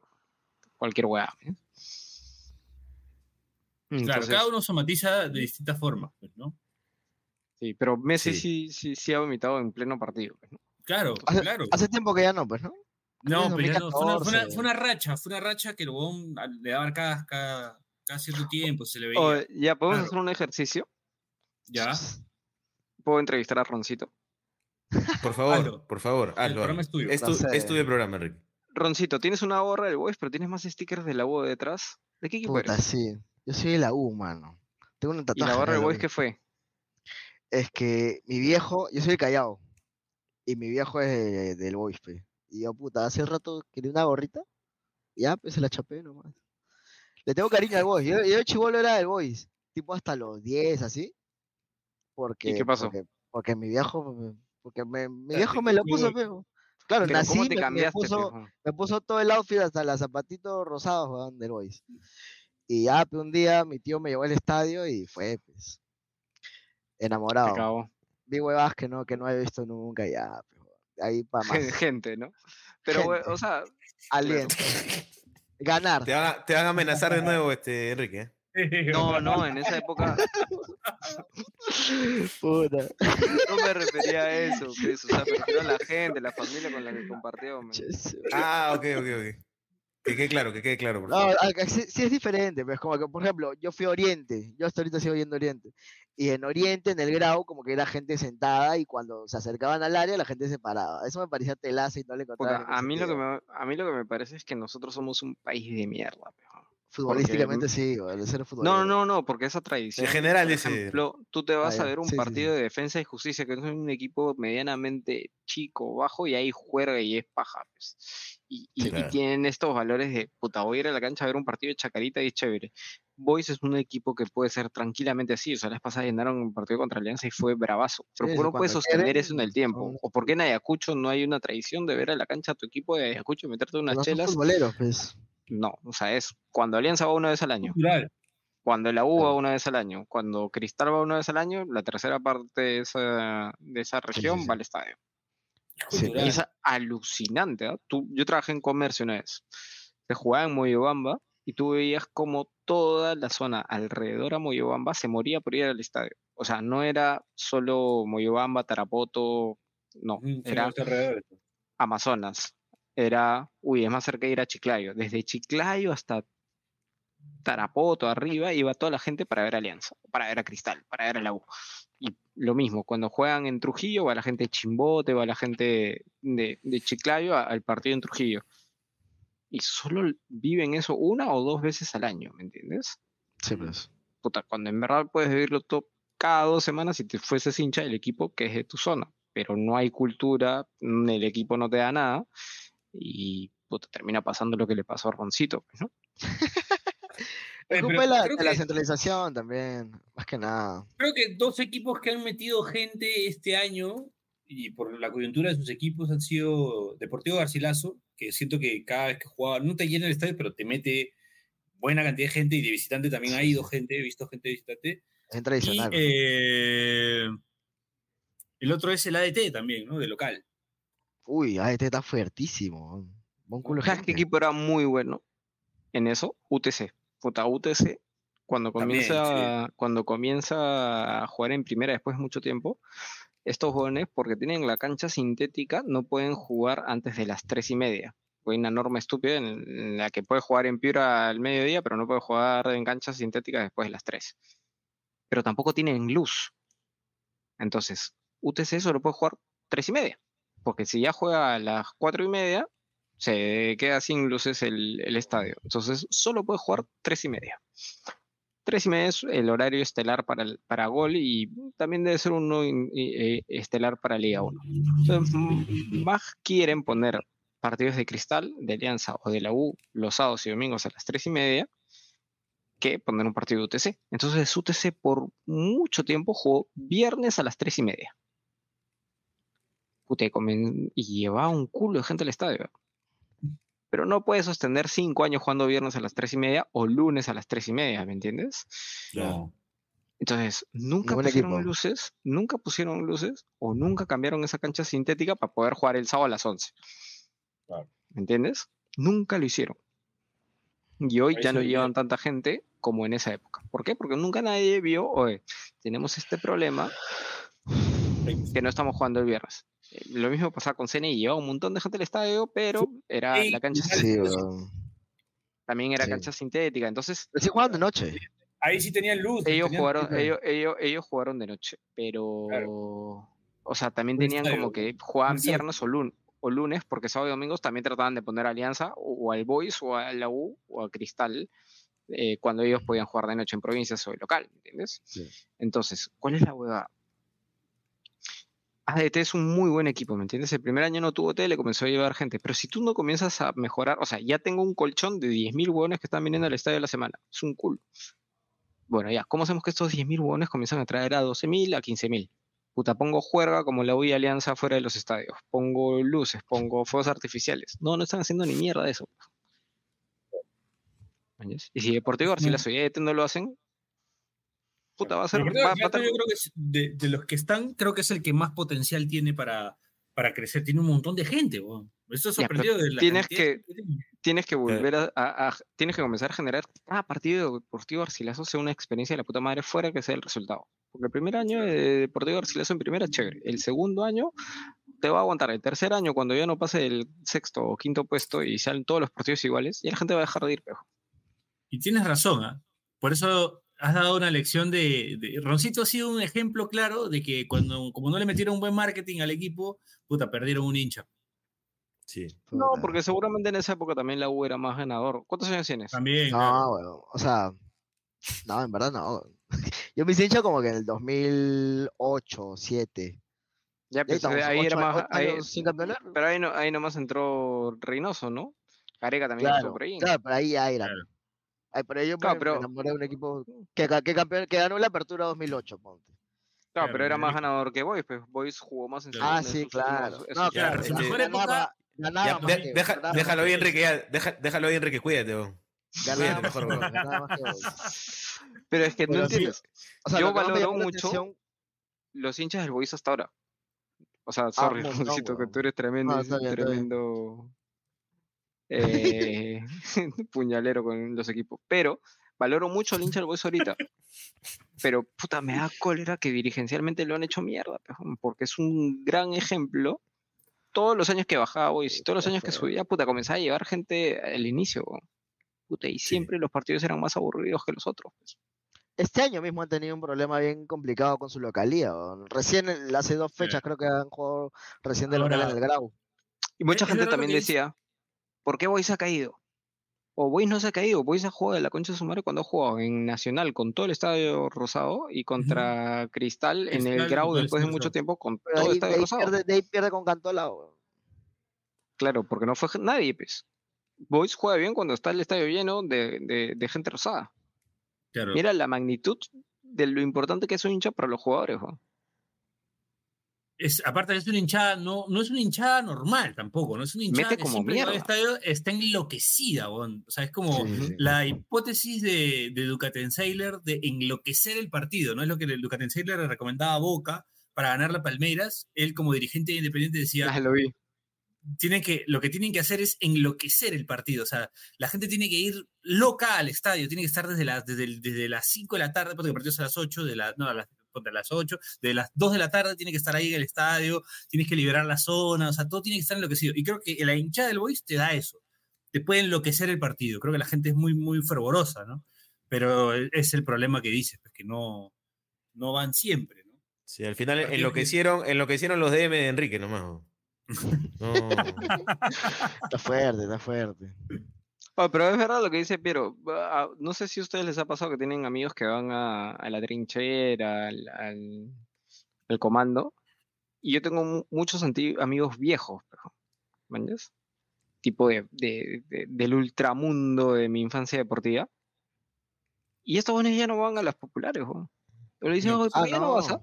cualquier weá. ¿eh? Claro, Entonces, cada uno somatiza de distintas formas, pues, ¿no? Sí, pero Messi Sí. sí, sí, sí ha vomitado en pleno partido. pues, ¿no? Claro, Hace, claro. hace tiempo que ya no, pues, ¿no? No, pero ya no, fue, una, fue, una, 2014. fue una racha, fue una racha que el huevón le daba cada, cada, cada cierto tiempo, se le veía. Ya, podemos Claro. hacer un ejercicio. ya. [LAUGHS] Puedo entrevistar a Roncito. Por favor, Hazlo. por favor, hazlo. programa es tuyo. Es tu, es tuyo el programa, Enrique. Roncito, tienes una gorra del Boys, pero tienes más stickers de la U detrás. ¿De qué equipo Puta, eres? sí. Yo soy de la U, mano. Tengo un ¿Y tatuaje. la gorra de del Boys qué fue? Es que mi viejo, yo soy de Callao. Y mi viejo es de- del Boys, pe. Y yo, puta, hace rato quería una gorrita. y Ya, pues se la chapé nomás. Le tengo cariño al Boys. Yo, yo chivolo era del Boys. Tipo hasta los 10, así. Porque, qué pasó? Porque, porque mi viejo, me- porque me, mi Claro, viejo me lo puso, el- pe. Claro, Pero nací, ¿cómo te me- me, puso, me puso todo el outfit hasta los zapatitos rosados, weón, del Boys. Y ya, pues, un día mi tío me llevó al estadio y fue, pues, enamorado. cagó. Vi huevas que no, que no he visto nunca, ya, ahí para [LAUGHS] más. Gente, ¿no? Pero, we- Gente. o sea, Aliento. [LAUGHS] Ganar. Te van, a, te van a amenazar de nuevo, este, Enrique. ¿eh? [LAUGHS] no, no, en esa época Puta. no me refería a eso, pues, o sea, me refiero a la gente, la familia con la que compartió. man. Ah, ok, ok, ok. Que quede claro, que quede claro, por No, favor. acá sí, sí es diferente, pues como que, por ejemplo, yo fui a Oriente, yo hasta ahorita sigo yendo a Oriente, y en Oriente, en el grau, como que era gente sentada, y cuando se acercaban al área, la gente se paraba. Eso me parecía telaza y no le encontraba ningún a mí lo que me, a mí lo que me parece es que nosotros somos un país de mierda. Futbolísticamente sí, el ser No, no, no, porque esa tradición. En general, por ese. ejemplo, tú te vas Ah, a ya. ver un Sí, sí, partido sí. de defensa y justicia, que es un equipo medianamente chico, bajo, y ahí juega y es paja. pues. Y, y- Sí, y claro. tienen estos valores de, puta, voy a ir a la cancha a ver un partido de chacarita y es chévere. Boys es un equipo que puede ser tranquilamente así. O sea, la vez pasada llenaron un partido contra Alianza y fue bravazo. Pero Sí, ¿por qué sí, no puedes cuando sostener quieren, eso en el tiempo? son- ¿O por qué en Ayacucho no hay una tradición de ver a la cancha a tu equipo de Ayacucho y meterte unas No chelas? pues. No, o sea, es cuando Alianza va una vez al año. Cultural. Cuando la U va Claro. una vez al año, cuando Cristal va una vez al año, la tercera parte de esa, de esa sí, región sí. va al estadio. Sí, es alucinante. Tú, yo trabajé en comercio una vez. Se jugaba en Moyobamba y tú veías como toda la zona alrededor a Moyobamba se moría por ir al estadio. O sea, no era solo Moyobamba, Tarapoto, no, Mm, era. Amazonas. Era, uy, es más cerca de ir a Chiclayo. Desde Chiclayo hasta Tarapoto, arriba, iba toda la gente para ver a Alianza, para ver a Cristal, para ver a la U. Y lo mismo, cuando juegan en Trujillo, va la gente de Chimbote, va la gente de, de Chiclayo a- al partido en Trujillo. Y solo viven eso una o dos veces al año, ¿me entiendes? Sí, pues. Puta, cuando en verdad puedes vivirlo todo cada dos semanas si te fueses hincha del equipo que es de tu zona. Pero no hay cultura, el equipo no te da nada y puta, termina pasando lo que le pasó a Roncito, pues, ¿no? [LAUGHS] Es Oye, culpa pero de la, creo de la que- centralización también, más que nada. Creo que dos equipos que han metido gente este año y por la coyuntura de sus equipos han sido Deportivo Garcilaso, que siento que cada vez que jugaba, no te llena el estadio, pero te mete buena cantidad de gente y de visitante también ha ido gente, he visto gente de visitante. Es Y tradicional. pues, eh, el otro es el ADT también, ¿no? De local. Uy, este está fuertísimo. Buen culo de ¿Sabes qué equipo era muy bueno en eso? UTC. Puta, UTC, cuando También, comienza, cuando comienza a jugar en primera después de mucho tiempo, estos jóvenes, porque tienen la cancha sintética, no pueden jugar antes de las tres y media. Hay una norma estúpida en, en la que puede jugar en Piura al mediodía, pero no puede jugar en canchas sintéticas después de las tres. Pero tampoco tienen luz. Entonces, UTC solo puede jugar tres y media. Porque si ya juega a las cuatro y media, se queda sin luces el, el estadio. Entonces, solo puede jugar tres y media. Tres y media es el horario estelar para, el- para gol y también debe ser uno in- eh, estelar para Liga 1. Entonces, más quieren poner partidos de cristal, de Alianza o de la U los sábados y domingos a las tres y media que poner un partido de UTC. Entonces, UTC por mucho tiempo jugó viernes a las tres y media. y llevaba un culo de gente al estadio. Pero no puedes sostener cinco años jugando viernes a las tres y media o lunes a las tres y media, ¿me entiendes? Claro. Entonces, nunca Ningún pusieron equipo. luces, nunca pusieron luces o nunca cambiaron esa cancha sintética para poder jugar el sábado a las 11. Claro. ¿Me entiendes? Nunca lo hicieron. Y hoy ya no llevan tanta gente como en esa época. ¿Por qué? Porque nunca nadie vio, oye, tenemos este problema que no estamos jugando el viernes. Lo mismo pasaba con CNI, llevaba un montón de gente al estadio, pero era la cancha Sí, también era sí. cancha sintética. Entonces, sí jugaban de noche. Ahí sí tenían luz. ellos tenían- jugaron, ellos, ellos, ellos jugaron de noche, pero o sea, también tenían como que jugaban viernes o, lun- o lunes, porque sábado y domingos también trataban de poner Alianza o, o al Boys o a la U o a Cristal eh, cuando ellos podían jugar de noche en provincias o de local, ¿me ¿entiendes? Sí. Entonces, ¿cuál es la hueá? ADT es un muy buen equipo, ¿me entiendes? El primer año no tuvo tele, comenzó a llevar gente, pero si tú no comienzas a mejorar, o sea, ya tengo un colchón de 10.000 hueones que están viniendo al estadio a la semana, es un culo. Bueno, ya, ¿cómo hacemos que estos 10.000 hueones comienzan a traer a 12.000, a 15.000? Puta, pongo juerga como la U y Alianza fuera de los estadios, pongo luces, pongo fuegos artificiales. No, no están haciendo ni mierda de eso. Y si Deportivo Garcilaso y ADT no lo hacen, puta, va a ser... Pero Deportivo va- va a Garcilaso estar- yo creo que es de, de los que están, creo que es el que más potencial tiene para, para crecer. Tiene un montón de gente, weón. Ya, pero sorprendido de la tienes que- que tiene. tienes que volver a, a- a- tienes que comenzar a generar cada partido de Deportivo Garcilaso sea una experiencia de la puta madre fuera que sea el resultado. Porque el primer año de Deportivo Garcilaso en primera es chévere. El segundo año te va a aguantar. El tercer año, cuando ya no pase el sexto o quinto puesto y salen todos los partidos iguales, ya la gente va a dejar de ir, pejo. Y tienes razón, ¿ah? Por eso has dado una lección de, de- Roncito ha sido un ejemplo claro de que cuando, como no le metieron un buen marketing al equipo, puta, perdieron un hincha. Sí. No, porque seguramente en esa época también la U era más ganador. ¿Cuántos años tienes? También. claro. No, weón. O sea, no, en verdad no. [LAUGHS] Yo me hice hincha como que en el 2008, 2007. Ya, Y ahí pues, ahí era más... ahí- sin campeonar. pero ahí, no, ahí nomás entró Reynoso, ¿no? Gareca también Claro, por ahí. claro, pero ahí ya era. Claro. Ay, pero yo Claro, me, pero- me enamoré de un equipo que, que, campeón, que ganó la apertura 2008, ponte. Claro, Claro, pero era más ganador que Boys, pues Boys jugó más en. Ah, sí, claro. No, claro, su mejor ganaba, época- ganaba Ya, más de- que- deja- ganaba déjalo ahí, que- Enrique, ya, deja- déjalo ahí, Enrique, cuídate, ganaba mejor, que weón. Boys, ganaba más que Boys. Pero es que sí, entiendes. O sea, Yo valoro mucho atención- Los hinchas del Boys hasta ahora. O sea, sorry, Ah, [LAUGHS] montón, Roncito, que tú eres tremendo, No, tremendo eh, [LAUGHS] [LAUGHS] puñalero con los equipos. Pero valoro mucho al hincha del Boys ahorita. Pero puta, me da cólera que dirigencialmente lo han hecho mierda, porque es un gran ejemplo. Todos los años que bajaba Boys y todos los años que subía, puta, comenzaba a llevar gente al inicio. Puta, y siempre los partidos eran más aburridos que los otros. pues. Este año mismo han tenido un problema bien complicado con su localía. Recién, hace dos fechas, creo que han jugado recién de local en Ahora- el Grau. Y mucha es gente también decía, ¿por qué Boys ha caído? O Boys no se ha caído, Boys ha jugado de la concha de su madre cuando ha jugado en Nacional con todo el estadio rosado y contra Cristal en Cristal el Grau después de mucho tiempo con todo el ahí, estadio ahí rosado. pierde, de ahí pierde con Cantola. weón. Claro, porque no fue nadie, pues. Boys juega bien cuando está el estadio lleno de, de- de gente rosada. Claro. Mira la magnitud de lo importante que es un hincha para los jugadores. weón. Es, aparte es una hinchada, no, no es una hinchada normal tampoco, no es una hinchada Mete que como que estadio está enloquecida, weón. o sea, es como Sí, sí. la hipótesis de, de Ducatenseiler de enloquecer el partido, ¿no? Es lo que el Ducatenseiler le recomendaba a Boca para ganar la Palmeiras, él como dirigente independiente decía, Ah, lo vi. tienen que, lo que tienen que hacer es enloquecer el partido. O sea, la gente tiene que ir loca al estadio, tiene que estar desde, las desde, el- desde las 5 de la tarde, porque el partido es a las 8, de la, no, a las, ponte a las 8, de las 2 de la tarde tiene que estar ahí en el estadio, tienes que liberar la zona, o sea, todo tiene que estar enloquecido. Y creo que la hinchada del Boys te da eso, te puede enloquecer el partido. Creo que la gente es muy, muy fervorosa, ¿no? Pero e- es el problema que dices, pues que no, no van siempre, ¿no? Sí, al final enloquecieron, enloquecieron los DM de Enrique nomás. [LAUGHS] No. Está fuerte, está fuerte. Oh, pero es verdad lo que dice Piero. Ah, No sé si a ustedes les ha pasado que tienen amigos que van a, a la trinchera, al, al- al comando. Y yo tengo mu- muchos amigos viejos, ¿manjas? Tipo de, de- de- del ultramundo de mi infancia deportiva. Y estos jóvenes ya no van a las populares, ¿no? Pero le dicen, No. "Oye, ¿por Ah, qué ya no vas a? no.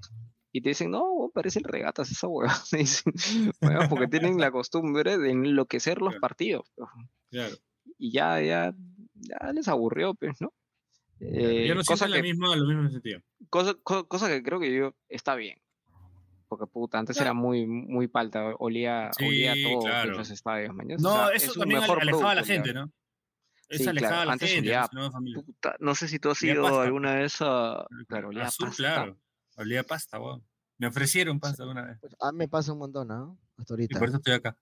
Y te dicen, no, weón, parecen regatas esa hueá. [LAUGHS] Dicen, [LAUGHS] "Weón, porque tienen la costumbre de enloquecer los Claro. partidos. Claro. Y ya, ya, ya les aburrió, pues, ¿no? Eh, ya no cosa, sienten la que, misma, lo mismo en sentido. cosa, co- cosa que creo que yo está bien. Porque puta, antes era muy, muy palta, olía, olía Sí, todo claro. en los estadios, mañana. No, eso también ale- alejaba a la gente, ¿no? Eso Sí, alejaba claro, a la antes gente, olía. Puta, no sé si tú has Olía ido pasta. alguna vez a. Claro, olía Azul, pasta. claro. Olía pasta, weón. Me ofrecieron pasta una vez. Pues, a mí me pasa un montón, ¿no? Hasta Y ahorita. por eso estoy acá.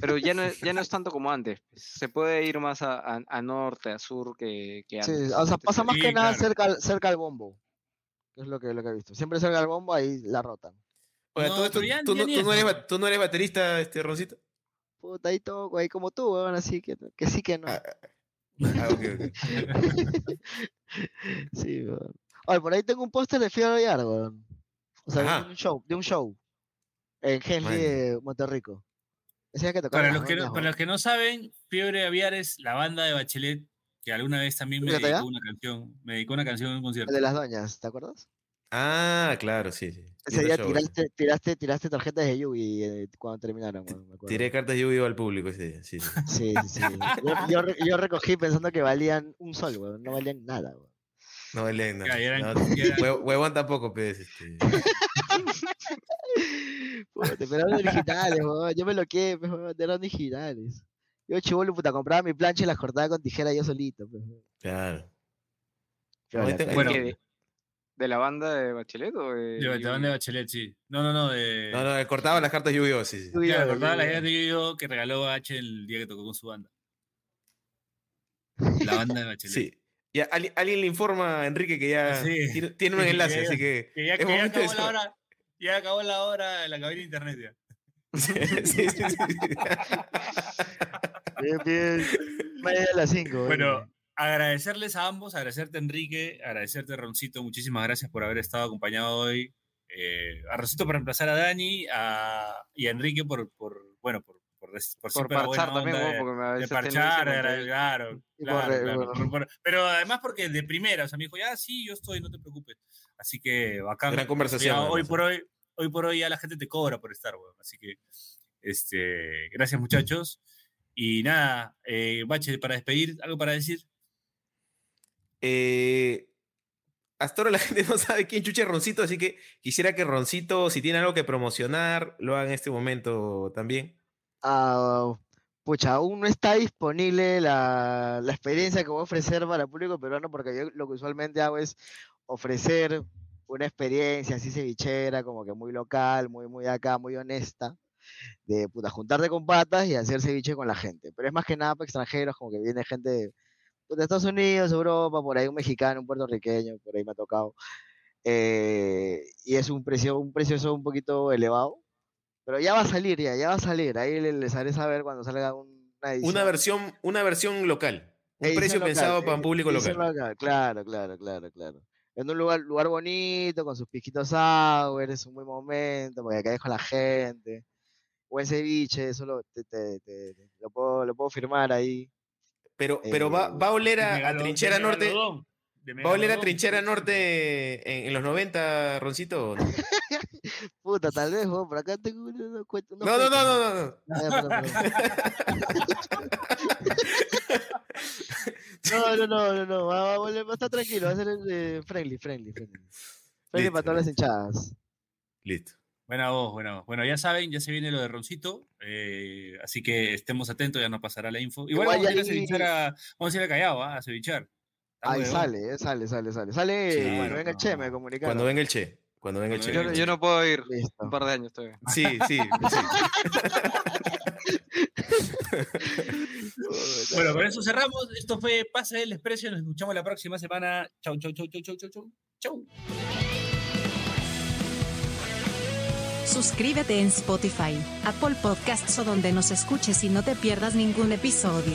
Pero ya no, es, ya no es [LAUGHS] tanto como antes. pues. Se puede ir más a, a- a norte, a sur que, que Sí, antes. o sea, pasa más Sí, que nada cerca, al- cerca al bombo. Que es lo que, lo que he visto. Siempre cerca al bombo, ahí la rotan. Oye, No, ya- ¿tú, ya no, ni tú no eres, tú no eres baterista, este Roncito? Puta, ahí todo, ahí como tú, weón, así que, que sí que no. Ah, Ah, ok, ok. [LAUGHS] Sí, weón. Oye, por ahí tengo un póster de Fiebre Yard, weón. O sea, de un show, de un show. En Henley Monterrico. Que Para los, que no, doñas, para los que no saben, Fiebre Aviar es la banda de Bachelet que alguna vez también me ¿Fíjate dedicó una canción. Me dedicó una canción en un concierto. El de las doñas, ¿te acuerdas? Ah, claro, sí. sí. Ese día show, tiraste, tiraste, tiraste tarjetas de Yugi eh, cuando terminaron, weón, me acuerdo. Tiré cartas de yu al público ese día. Sí, sí. [LAUGHS] Sí, sí, sí. Yo, yo re- yo recogí pensando que valían un sol, weón. No valían nada, weón. No vale nada. Eran- No, eran- huevón tampoco, pues. Este. [LAUGHS] Puta, pero eran originales, weón. Yo me lo quedé, pues, weón, eran originales. Yo chivolo, puta, compraba mi plancha y las cortaba con tijera yo solito, pues. weón. Claro. La te-. Bueno. ¿Qué, de, de la banda de Bachelet o de.? De, la banda de Bachelet, sí. No, no, no. De, No, no, cortaba las cartas sí, sí. Yu-Gi-Oh, Claro, acordaba la Yu-Gi-Oh. idea de yo que regaló H el día que tocó con su banda. La banda de Bachelet. Sí. Ya, ali- alguien le informa a Enrique que ya Sí. tiene, tiene un [LAUGHS] Sí, enlace, que ya- así que. Que ya, es que ya momento de acabó la hora. Ya acabó la hora de la cabina de internet ya. [LAUGHS] Sí, sí, sí. [LAUGHS] Bien, bien. Media de las 5. Bueno, agradecerles a ambos, agradecerte Enrique, agradecerte Roncito, muchísimas gracias por haber estado acompañado hoy. Eh, a Roncito por reemplazar a Dani a, y a Enrique por, por bueno, por, por, res- por Por buena parchar también, de- porque me de parchar, claro, por claro, claro, bueno. por- por- pero además porque de primera, o sea, me dijo, ya sí, yo estoy, no te preocupes. Así que bacán. Gran conversación, Ya, hoy por hoy, hoy por hoy ya la gente te cobra por estar, weón. Así que, este, gracias muchachos. Y nada, eh, Bache, para despedir, ¿algo para decir? Eh, hasta ahora la [LAUGHS] gente no sabe quién chucha es Roncito, así que quisiera que Roncito, si tiene algo que promocionar, lo haga en este momento también. Ah, pucha, aún no está disponible la, la experiencia que voy a ofrecer para el público peruano, porque yo lo que usualmente hago es ofrecer una experiencia así cevichera, como que muy local, muy, muy acá, muy honesta, de puta, juntarte con patas y hacer ceviche con la gente. Pero es más que nada para extranjeros, como que viene gente de, pues, de Estados Unidos, Europa, por ahí un mexicano, un puertorriqueño, por ahí me ha tocado. Eh, y es un precio, un precio un poquito elevado, pero ya va a salir, ya, ya va a salir. Ahí le- les haré saber cuando salga un- una edición. Una versión, una versión local. Un edición precio local, pensado para un edi- público local. local, Claro, claro, claro, claro. En un lugar, lugar bonito, con sus pisquitos sour, es un buen momento, porque acá con la gente. Buen ceviche, eso lo, te- te- te- te- lo, puedo, lo puedo firmar ahí. Pero, pero va, Eh, va a oler a, a Trinchera de Norte. ¿Va a oler a Trinchera. Norte en, en los 90, Roncito? [LAUGHS] Puta, tal vez, weón, por acá tengo unos, cuentos- unos no, no, no, no, no, no. Ah. [LAUGHS] No, no, no, no, no, va, va, va, va a estar tranquilo, va a ser eh, friendly, friendly, friendly. Friendly Listo, para todas las hinchadas. Listo. Buena voz, buena voz. Bueno, ya saben, ya se viene lo de Roncito, eh, así que estemos atentos, ya nos pasará la info. Igual, vamos, a ir a cevichar a, vamos a ir a Callao, ¿ah? a cevichar. Ahí sale, eh, sale, sale, sale. Sale Sí, cuando bueno, venga el no. Che, me comunicaron. Cuando venga el Che. Cuando venga el Yo, yo no puedo ir. Listo. Un par de años todavía. Sí, sí, sí. [LAUGHS] Bueno, con eso cerramos. Esto fue Pase del Expreso. Nos escuchamos la próxima semana. Chau, chau, chau, chau, chau, chau, chau. Chau. Suscríbete en Spotify, Apple Podcasts o donde nos escuches y no te pierdas ningún episodio.